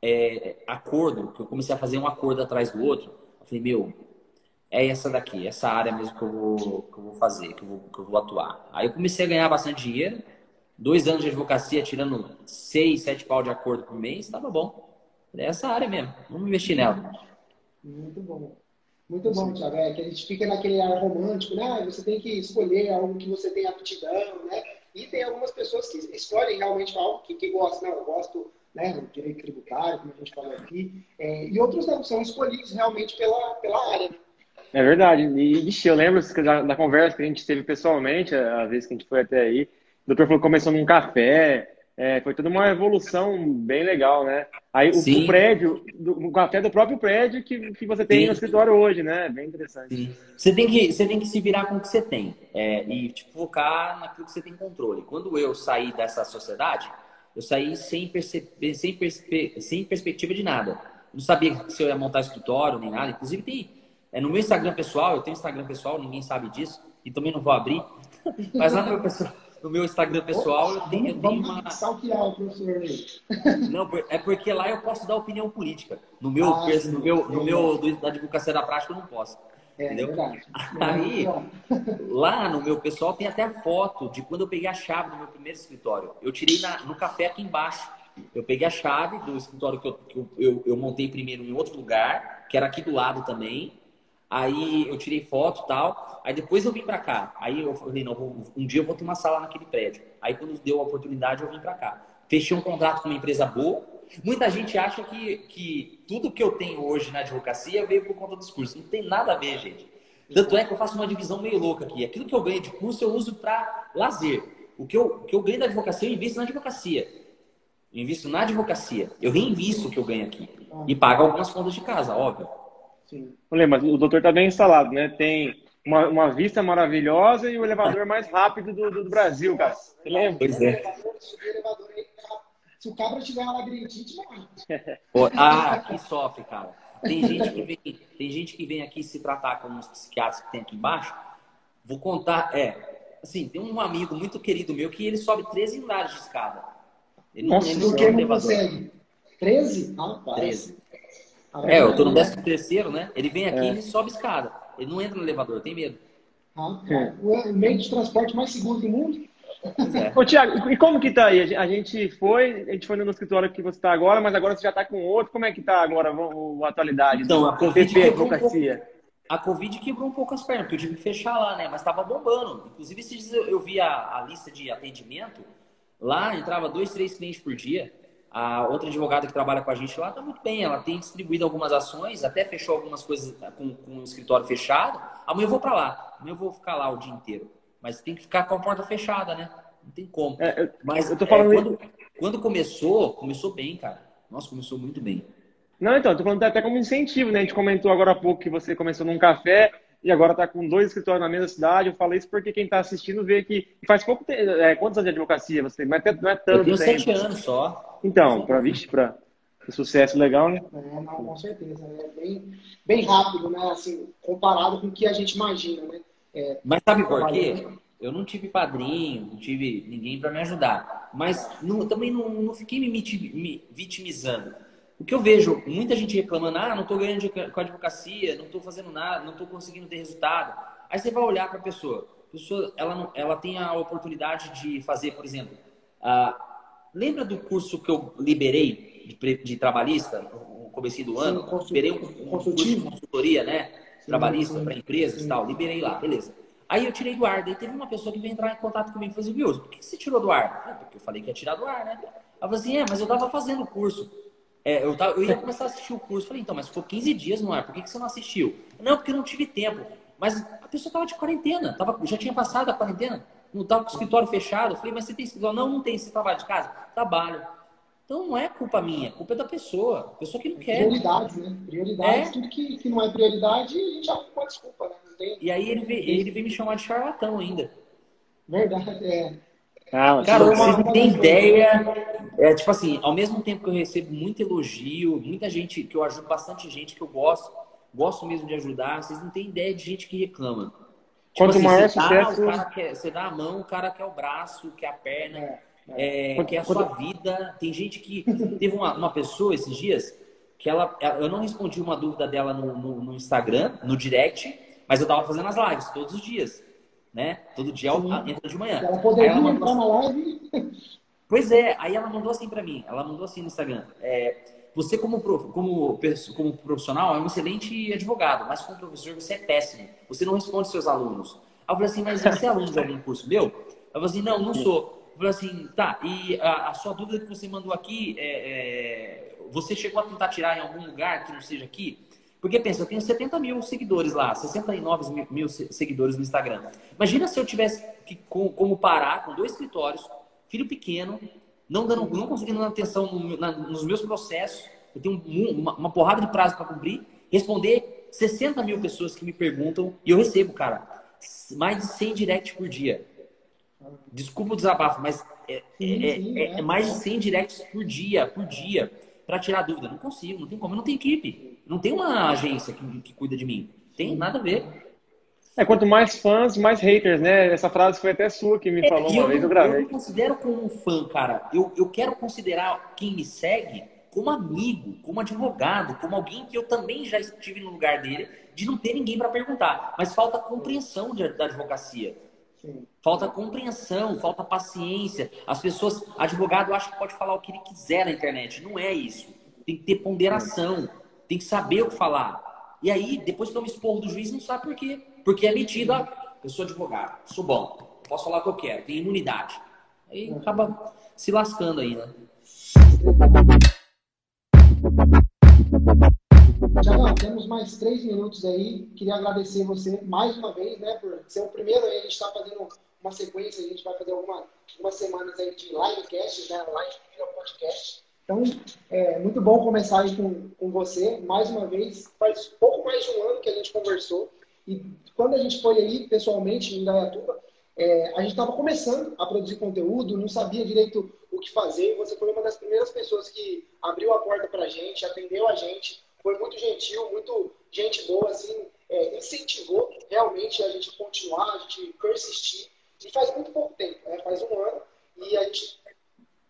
é, acordo, que eu comecei a fazer um acordo atrás do outro, eu falei, meu, é essa daqui, essa área mesmo que eu vou, que eu vou fazer, que eu vou, que eu vou atuar. Aí eu comecei a ganhar bastante dinheiro, dois anos de advocacia, tirando seis, sete pau de acordo por mês, estava bom. É essa área mesmo, vamos investir nela.
Muito bom. Muito bom, Tiago. É que a gente fica naquele ar romântico, né? Ah, você tem que escolher algo que você tem aptidão, né? E tem algumas pessoas que escolhem realmente algo que, que gostam. Não, eu gosto né, do direito tributário, como a gente falou aqui. É, e outros não, são escolhidos realmente pela, pela área. Né?
É verdade. E, vixe, eu lembro da, da, conversa que a gente teve pessoalmente, a vez que a gente foi até aí. O doutor falou que começou num café. É, foi toda uma evolução bem legal, né? Aí o, o prédio, do, café do próprio prédio que, que você tem Sim. no escritório hoje, né? Bem interessante.
Sim. Você tem que, você tem que se virar com o que você tem é, e tipo, focar naquilo que você tem controle. Quando eu saí dessa sociedade, eu saí sem, perceber, sem, perspe, sem perspectiva de nada. Não sabia se eu ia montar escritório nem nada. Inclusive, tem, é, no meu Instagram pessoal, eu tenho Instagram pessoal, ninguém sabe disso, e também não vou abrir. Mas lá no meu pessoal no meu Instagram pessoal, eu tenho, eu tenho uma.
o professor
Não, é porque lá eu posso dar opinião política. No meu, ah, no meu, no meu da advocacia da prática eu não posso. É, entendeu? Verdade. [laughs] Aí, [laughs] lá no meu pessoal tem até a foto de quando eu peguei a chave do meu primeiro escritório. Eu tirei na, no café aqui embaixo. Eu peguei a chave do escritório que, eu, que eu, eu montei primeiro em outro lugar, que era aqui do lado também. Aí eu tirei foto e tal. Aí depois eu vim para cá. Aí eu falei, não, um dia eu vou ter uma sala naquele prédio. Aí quando deu a oportunidade, eu vim para cá. Fechei um contrato com uma empresa boa. Muita gente acha que, que tudo que eu tenho hoje na advocacia veio por conta dos cursos. Não tem nada a ver, gente. Tanto é que eu faço uma divisão meio louca aqui. Aquilo que eu ganho de curso eu uso para lazer. O que, eu, o que eu ganho da advocacia, eu invisto na advocacia. Eu invisto na advocacia. Eu reinvisto o que eu ganho aqui. E pago algumas contas de casa, óbvio.
Sim. Olha, mas o doutor está bem instalado, né? Tem uma, uma, vista maravilhosa e o elevador mais rápido do, do, do Brasil, cara. Você lembra?
Pois é.
Se o cabra tiver uma labirintite, [laughs]
Ah, aqui sofre, cara. Tem gente, que vem, tem gente que vem aqui se tratar com os psiquiatras que tem aqui embaixo. Vou contar, é. Assim, tem um amigo muito querido meu que ele sobe 13 andares de escada.
Ele Nossa, não, ele não, que não consegue? 13? Rapaz. 13.
É, eu tô no 13 terceiro, né? Ele vem aqui é. e ele sobe escada. Ele não entra no elevador, tem medo.
Ah, é. O meio de transporte mais seguro do mundo.
É. Ô, Tiago, e como que tá aí? A gente foi, a gente foi no escritório que você está agora, mas agora você já está com outro. Como é que tá agora a, atualidade?
Então, a Covid, quebrou um pouco, a Covid quebrou um pouco as pernas, porque eu tive que fechar lá, né? Mas estava bombando. Inclusive, esses dias eu vi a, a, lista de atendimento. Lá entrava dois, três clientes por dia. A outra advogada que trabalha com a gente lá está muito bem. Ela tem distribuído algumas ações, até fechou algumas coisas com, com o escritório fechado. Amanhã eu vou para lá. Amanhã eu vou ficar lá o dia inteiro. Mas tem que ficar com a porta fechada, né? Não tem como. É, eu, Mas eu tô falando é, quando, quando começou, começou bem, cara. Nossa, começou muito bem.
Não, então, tô falando até como incentivo, né? A gente comentou agora há pouco que você começou num café e agora está com dois escritórios na mesma cidade. Eu falei isso porque quem está assistindo vê que faz pouco tempo. É, quantos anos de advocacia você tem? É, não é tanto.
Eu tenho tempo. sete anos só.
Então, para para sucesso legal, né?
É, não, com certeza. É bem, bem rápido, né? Assim, comparado com o que a gente imagina, né? É,
Mas sabe por quê? Eu não tive padrinho, não tive ninguém para me ajudar. Mas não, também não, não fiquei me vitimizando. O que eu vejo, muita gente reclamando, ah, não estou ganhando com a advocacia, não estou fazendo nada, não estou conseguindo ter resultado. Aí você vai olhar para a pessoa. A pessoa, ela, não, ela tem a oportunidade de fazer, por exemplo, lembra do curso que eu liberei de, de trabalhista, no começo do ano? Sim, liberei um, um curso de consultoria, né? Trabalhista para empresas e tal. Liberei lá, beleza. Aí eu tirei do ar. Daí teve uma pessoa que veio entrar em contato comigo e falou assim, por que você tirou do ar? Ah, porque eu falei que ia tirar do ar, né? Ela falou assim, é, mas eu estava fazendo o curso. É, eu, tava, eu ia começar a assistir o curso. Falei, então, mas ficou 15 dias no ar, por que, que você não assistiu? Não, porque eu não tive tempo. Mas a pessoa estava de quarentena, tava, já tinha passado a quarentena, não estava com o escritório fechado. falei, mas você tem escritório? Não, não tem, você trabalha de casa? Trabalho. Então não é culpa minha, culpa é da pessoa. A pessoa que não quer.
Prioridades, né? Prioridades, é. tudo que, que não é prioridade, a gente arruma uma desculpa, né? Não
tem, e aí ele veio, ele veio me chamar de charlatão ainda.
Verdade, é.
Ah, Cara, vocês não têm ideia. É, tipo assim, ao mesmo tempo que eu recebo muito elogio, muita gente, que eu ajudo bastante gente que eu gosto, gosto mesmo de ajudar, vocês não têm ideia de gente que reclama. Tipo Quanto assim, maior você sucesso... Dá, quer, você dá a mão, o cara quer o braço, quer a perna, é, é. é quer a sua vida. Tem gente que. Teve uma, uma pessoa esses dias que ela. Eu não respondi uma dúvida dela no, no, no Instagram, no direct, mas eu tava fazendo as lives todos os dias né? Todo dia Sim. entra de manhã.
Ela poderia ela mandou... entrar na live.
Pois é, aí ela mandou assim para mim, ela mandou assim no Instagram. É, você como, como, como profissional é um excelente advogado, mas como professor você é péssimo. Você não responde seus alunos. Aí eu falei assim, mas você é aluno de algum curso meu? Eu falei assim, não, não sou. Eu falei assim, tá, e a, a sua dúvida que você mandou aqui, é, é, você chegou a tentar tirar em algum lugar que não seja aqui? Porque pensa, eu tenho 70 mil seguidores lá, 69 mil, mil seguidores no Instagram. Imagina se eu tivesse que, como parar com dois escritórios, filho pequeno, não, dando, não conseguindo dar atenção no, na, nos meus processos, eu tenho uma, uma porrada de prazo para cumprir, responder 60 mil pessoas que me perguntam e eu recebo, cara, mais de 100 directs por dia. Desculpa o desabafo, mas é, é, é, é mais de 100 directs por dia, por dia para tirar dúvida. Não consigo, não tem como. Eu não tenho equipe. Não tem uma agência que, que cuida de mim. Tem nada a ver.
É, quanto mais fãs, mais haters, né? Essa frase foi até sua que me é, falou uma
eu,
vez, eu gravei.
Eu não considero como um fã, cara. Eu, eu quero considerar quem me segue como amigo, como advogado, como alguém que eu também já estive no lugar dele, de não ter ninguém para perguntar. Mas falta compreensão de, da advocacia. Sim. Falta compreensão, falta paciência. As pessoas, advogado acha que pode falar o que ele quiser na internet. Não é isso. Tem que ter ponderação, tem que saber o que falar. E aí, depois me esporro do juiz, não sabe por quê. Porque é metido, eu sou advogado, sou bom, posso falar o que eu quero, tenho imunidade. Aí acaba se lascando aí, né?
Tiagão, temos mais três minutos aí. Queria agradecer você mais uma vez, né, por ser o primeiro aí. A gente está fazendo uma sequência, a gente vai fazer alguma, algumas semanas aí de livecast, né, live podcast. Então, é muito bom começar aí com, com você, mais uma vez. Faz pouco mais de um ano que a gente conversou. E quando a gente foi aí, pessoalmente, em Dayatuba, é, a gente estava começando a produzir conteúdo, não sabia direito o que fazer. Você foi uma das primeiras pessoas que abriu a porta para a gente, atendeu a gente, foi muito gentil, muito gente boa, assim, é, incentivou realmente a gente continuar, a gente persistir. E faz muito pouco tempo, né? faz um ano, e a gente,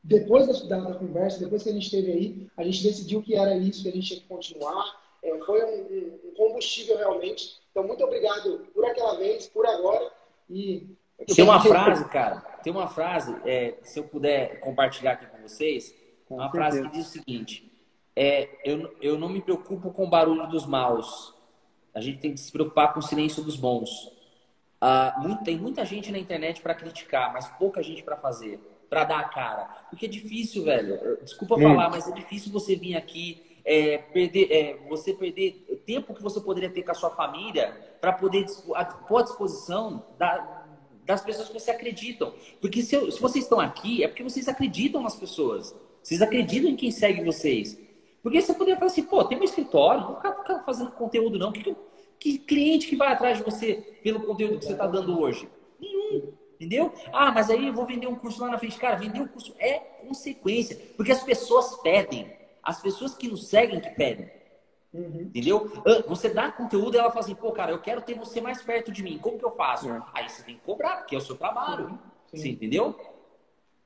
depois da, da, conversa, depois que a gente esteve aí, a gente decidiu que era isso, que a gente tinha que continuar. É, foi um, um, combustível realmente. Então, muito obrigado por aquela vez, por agora. E
tem uma frase, cara, tem uma frase, é, se eu puder compartilhar aqui com vocês, uma frase que diz o seguinte: é, eu, eu não me preocupo com o barulho dos maus. A gente tem que se preocupar com o silêncio dos bons. Ah, muito, tem muita gente na internet para criticar, mas pouca gente para fazer. Para dar a cara. Porque é difícil, velho. Desculpa hum. falar, mas é difícil você vir aqui é, perder, é, você perder tempo que você poderia ter com a sua família para poder pôr à disposição da, das pessoas que você acreditam. Porque se, eu, se vocês estão aqui, é porque vocês acreditam nas pessoas. Vocês acreditam em quem segue vocês. Porque você poderia falar assim, pô, tem um escritório, não vou ficar, ficar fazendo conteúdo não. Que, que, cliente que vai atrás de você pelo conteúdo que você está dando hoje? Nenhum. Entendeu? Ah, mas aí eu vou vender um curso lá na frente. Cara, vender um curso é consequência. Porque as pessoas pedem. As pessoas que nos seguem que pedem. Uhum. Entendeu? Ah, você dá conteúdo e ela fala assim, pô, cara, eu quero ter você mais perto de mim. Como que eu faço? É. Aí você tem que cobrar, porque é o seu trabalho. Sim. Entendeu?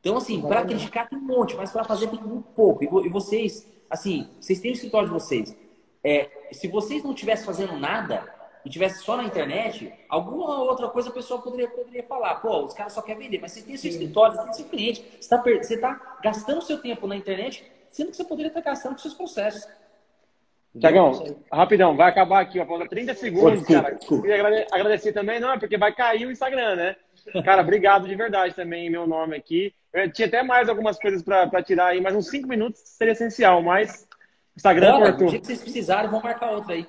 Então, assim, para criticar tem um monte, mas para fazer tem muito pouco. E vocês, assim, vocês têm o escritório de vocês. É, se vocês não estivessem fazendo nada e tivesse só na internet, alguma outra coisa a pessoa poderia, poderia falar. Pô, os caras só querem vender, mas você tem seu escritório, você tem seu cliente, você está você tá gastando seu tempo na internet, sendo que você poderia estar gastando com seus processos.
Tiagão, rapidão, vai acabar aqui, ó, falta 30 segundos, desculpa, cara. Desculpa. Queria agradecer também, não, é porque vai cair o Instagram, né? Cara, obrigado de verdade também em meu nome aqui. Eu tinha até mais algumas coisas para tirar aí, mas uns 5 minutos seria essencial, mas Instagram,
Bora, Arthur. O dia que vocês precisarem, vamos marcar outra aí.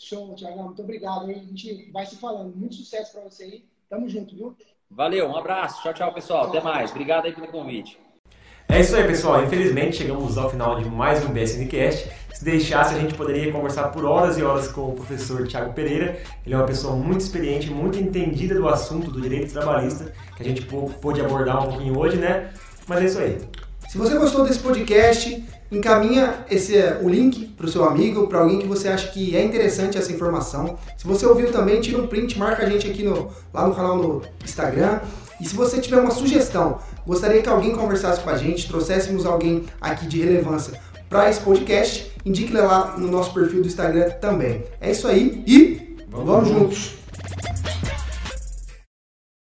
Show, Tiagão, muito obrigado. A gente vai se falando. Muito sucesso para você aí. Tamo junto, viu?
Valeu, um abraço. Tchau, tchau, pessoal. Até mais. Obrigado aí pelo convite.
É isso aí, pessoal. Infelizmente, chegamos ao final de mais um BSNcast. Se deixasse, a gente poderia conversar por horas e horas com o professor Tiago Pereira. Ele é uma pessoa muito experiente, muito entendida do assunto do direito trabalhista, que a gente pôde abordar um pouquinho hoje, né? Mas é isso aí.
Se você gostou desse podcast, encaminha esse, o link para o seu amigo, para alguém que você acha que é interessante essa informação. Se você ouviu também, tira um print, marca a gente aqui no, lá no canal no Instagram. E se você tiver uma sugestão, gostaria que alguém conversasse com a gente, trouxéssemos alguém aqui de relevância para esse podcast, indique lá no nosso perfil do Instagram também. É isso aí e vamos, vamos juntos.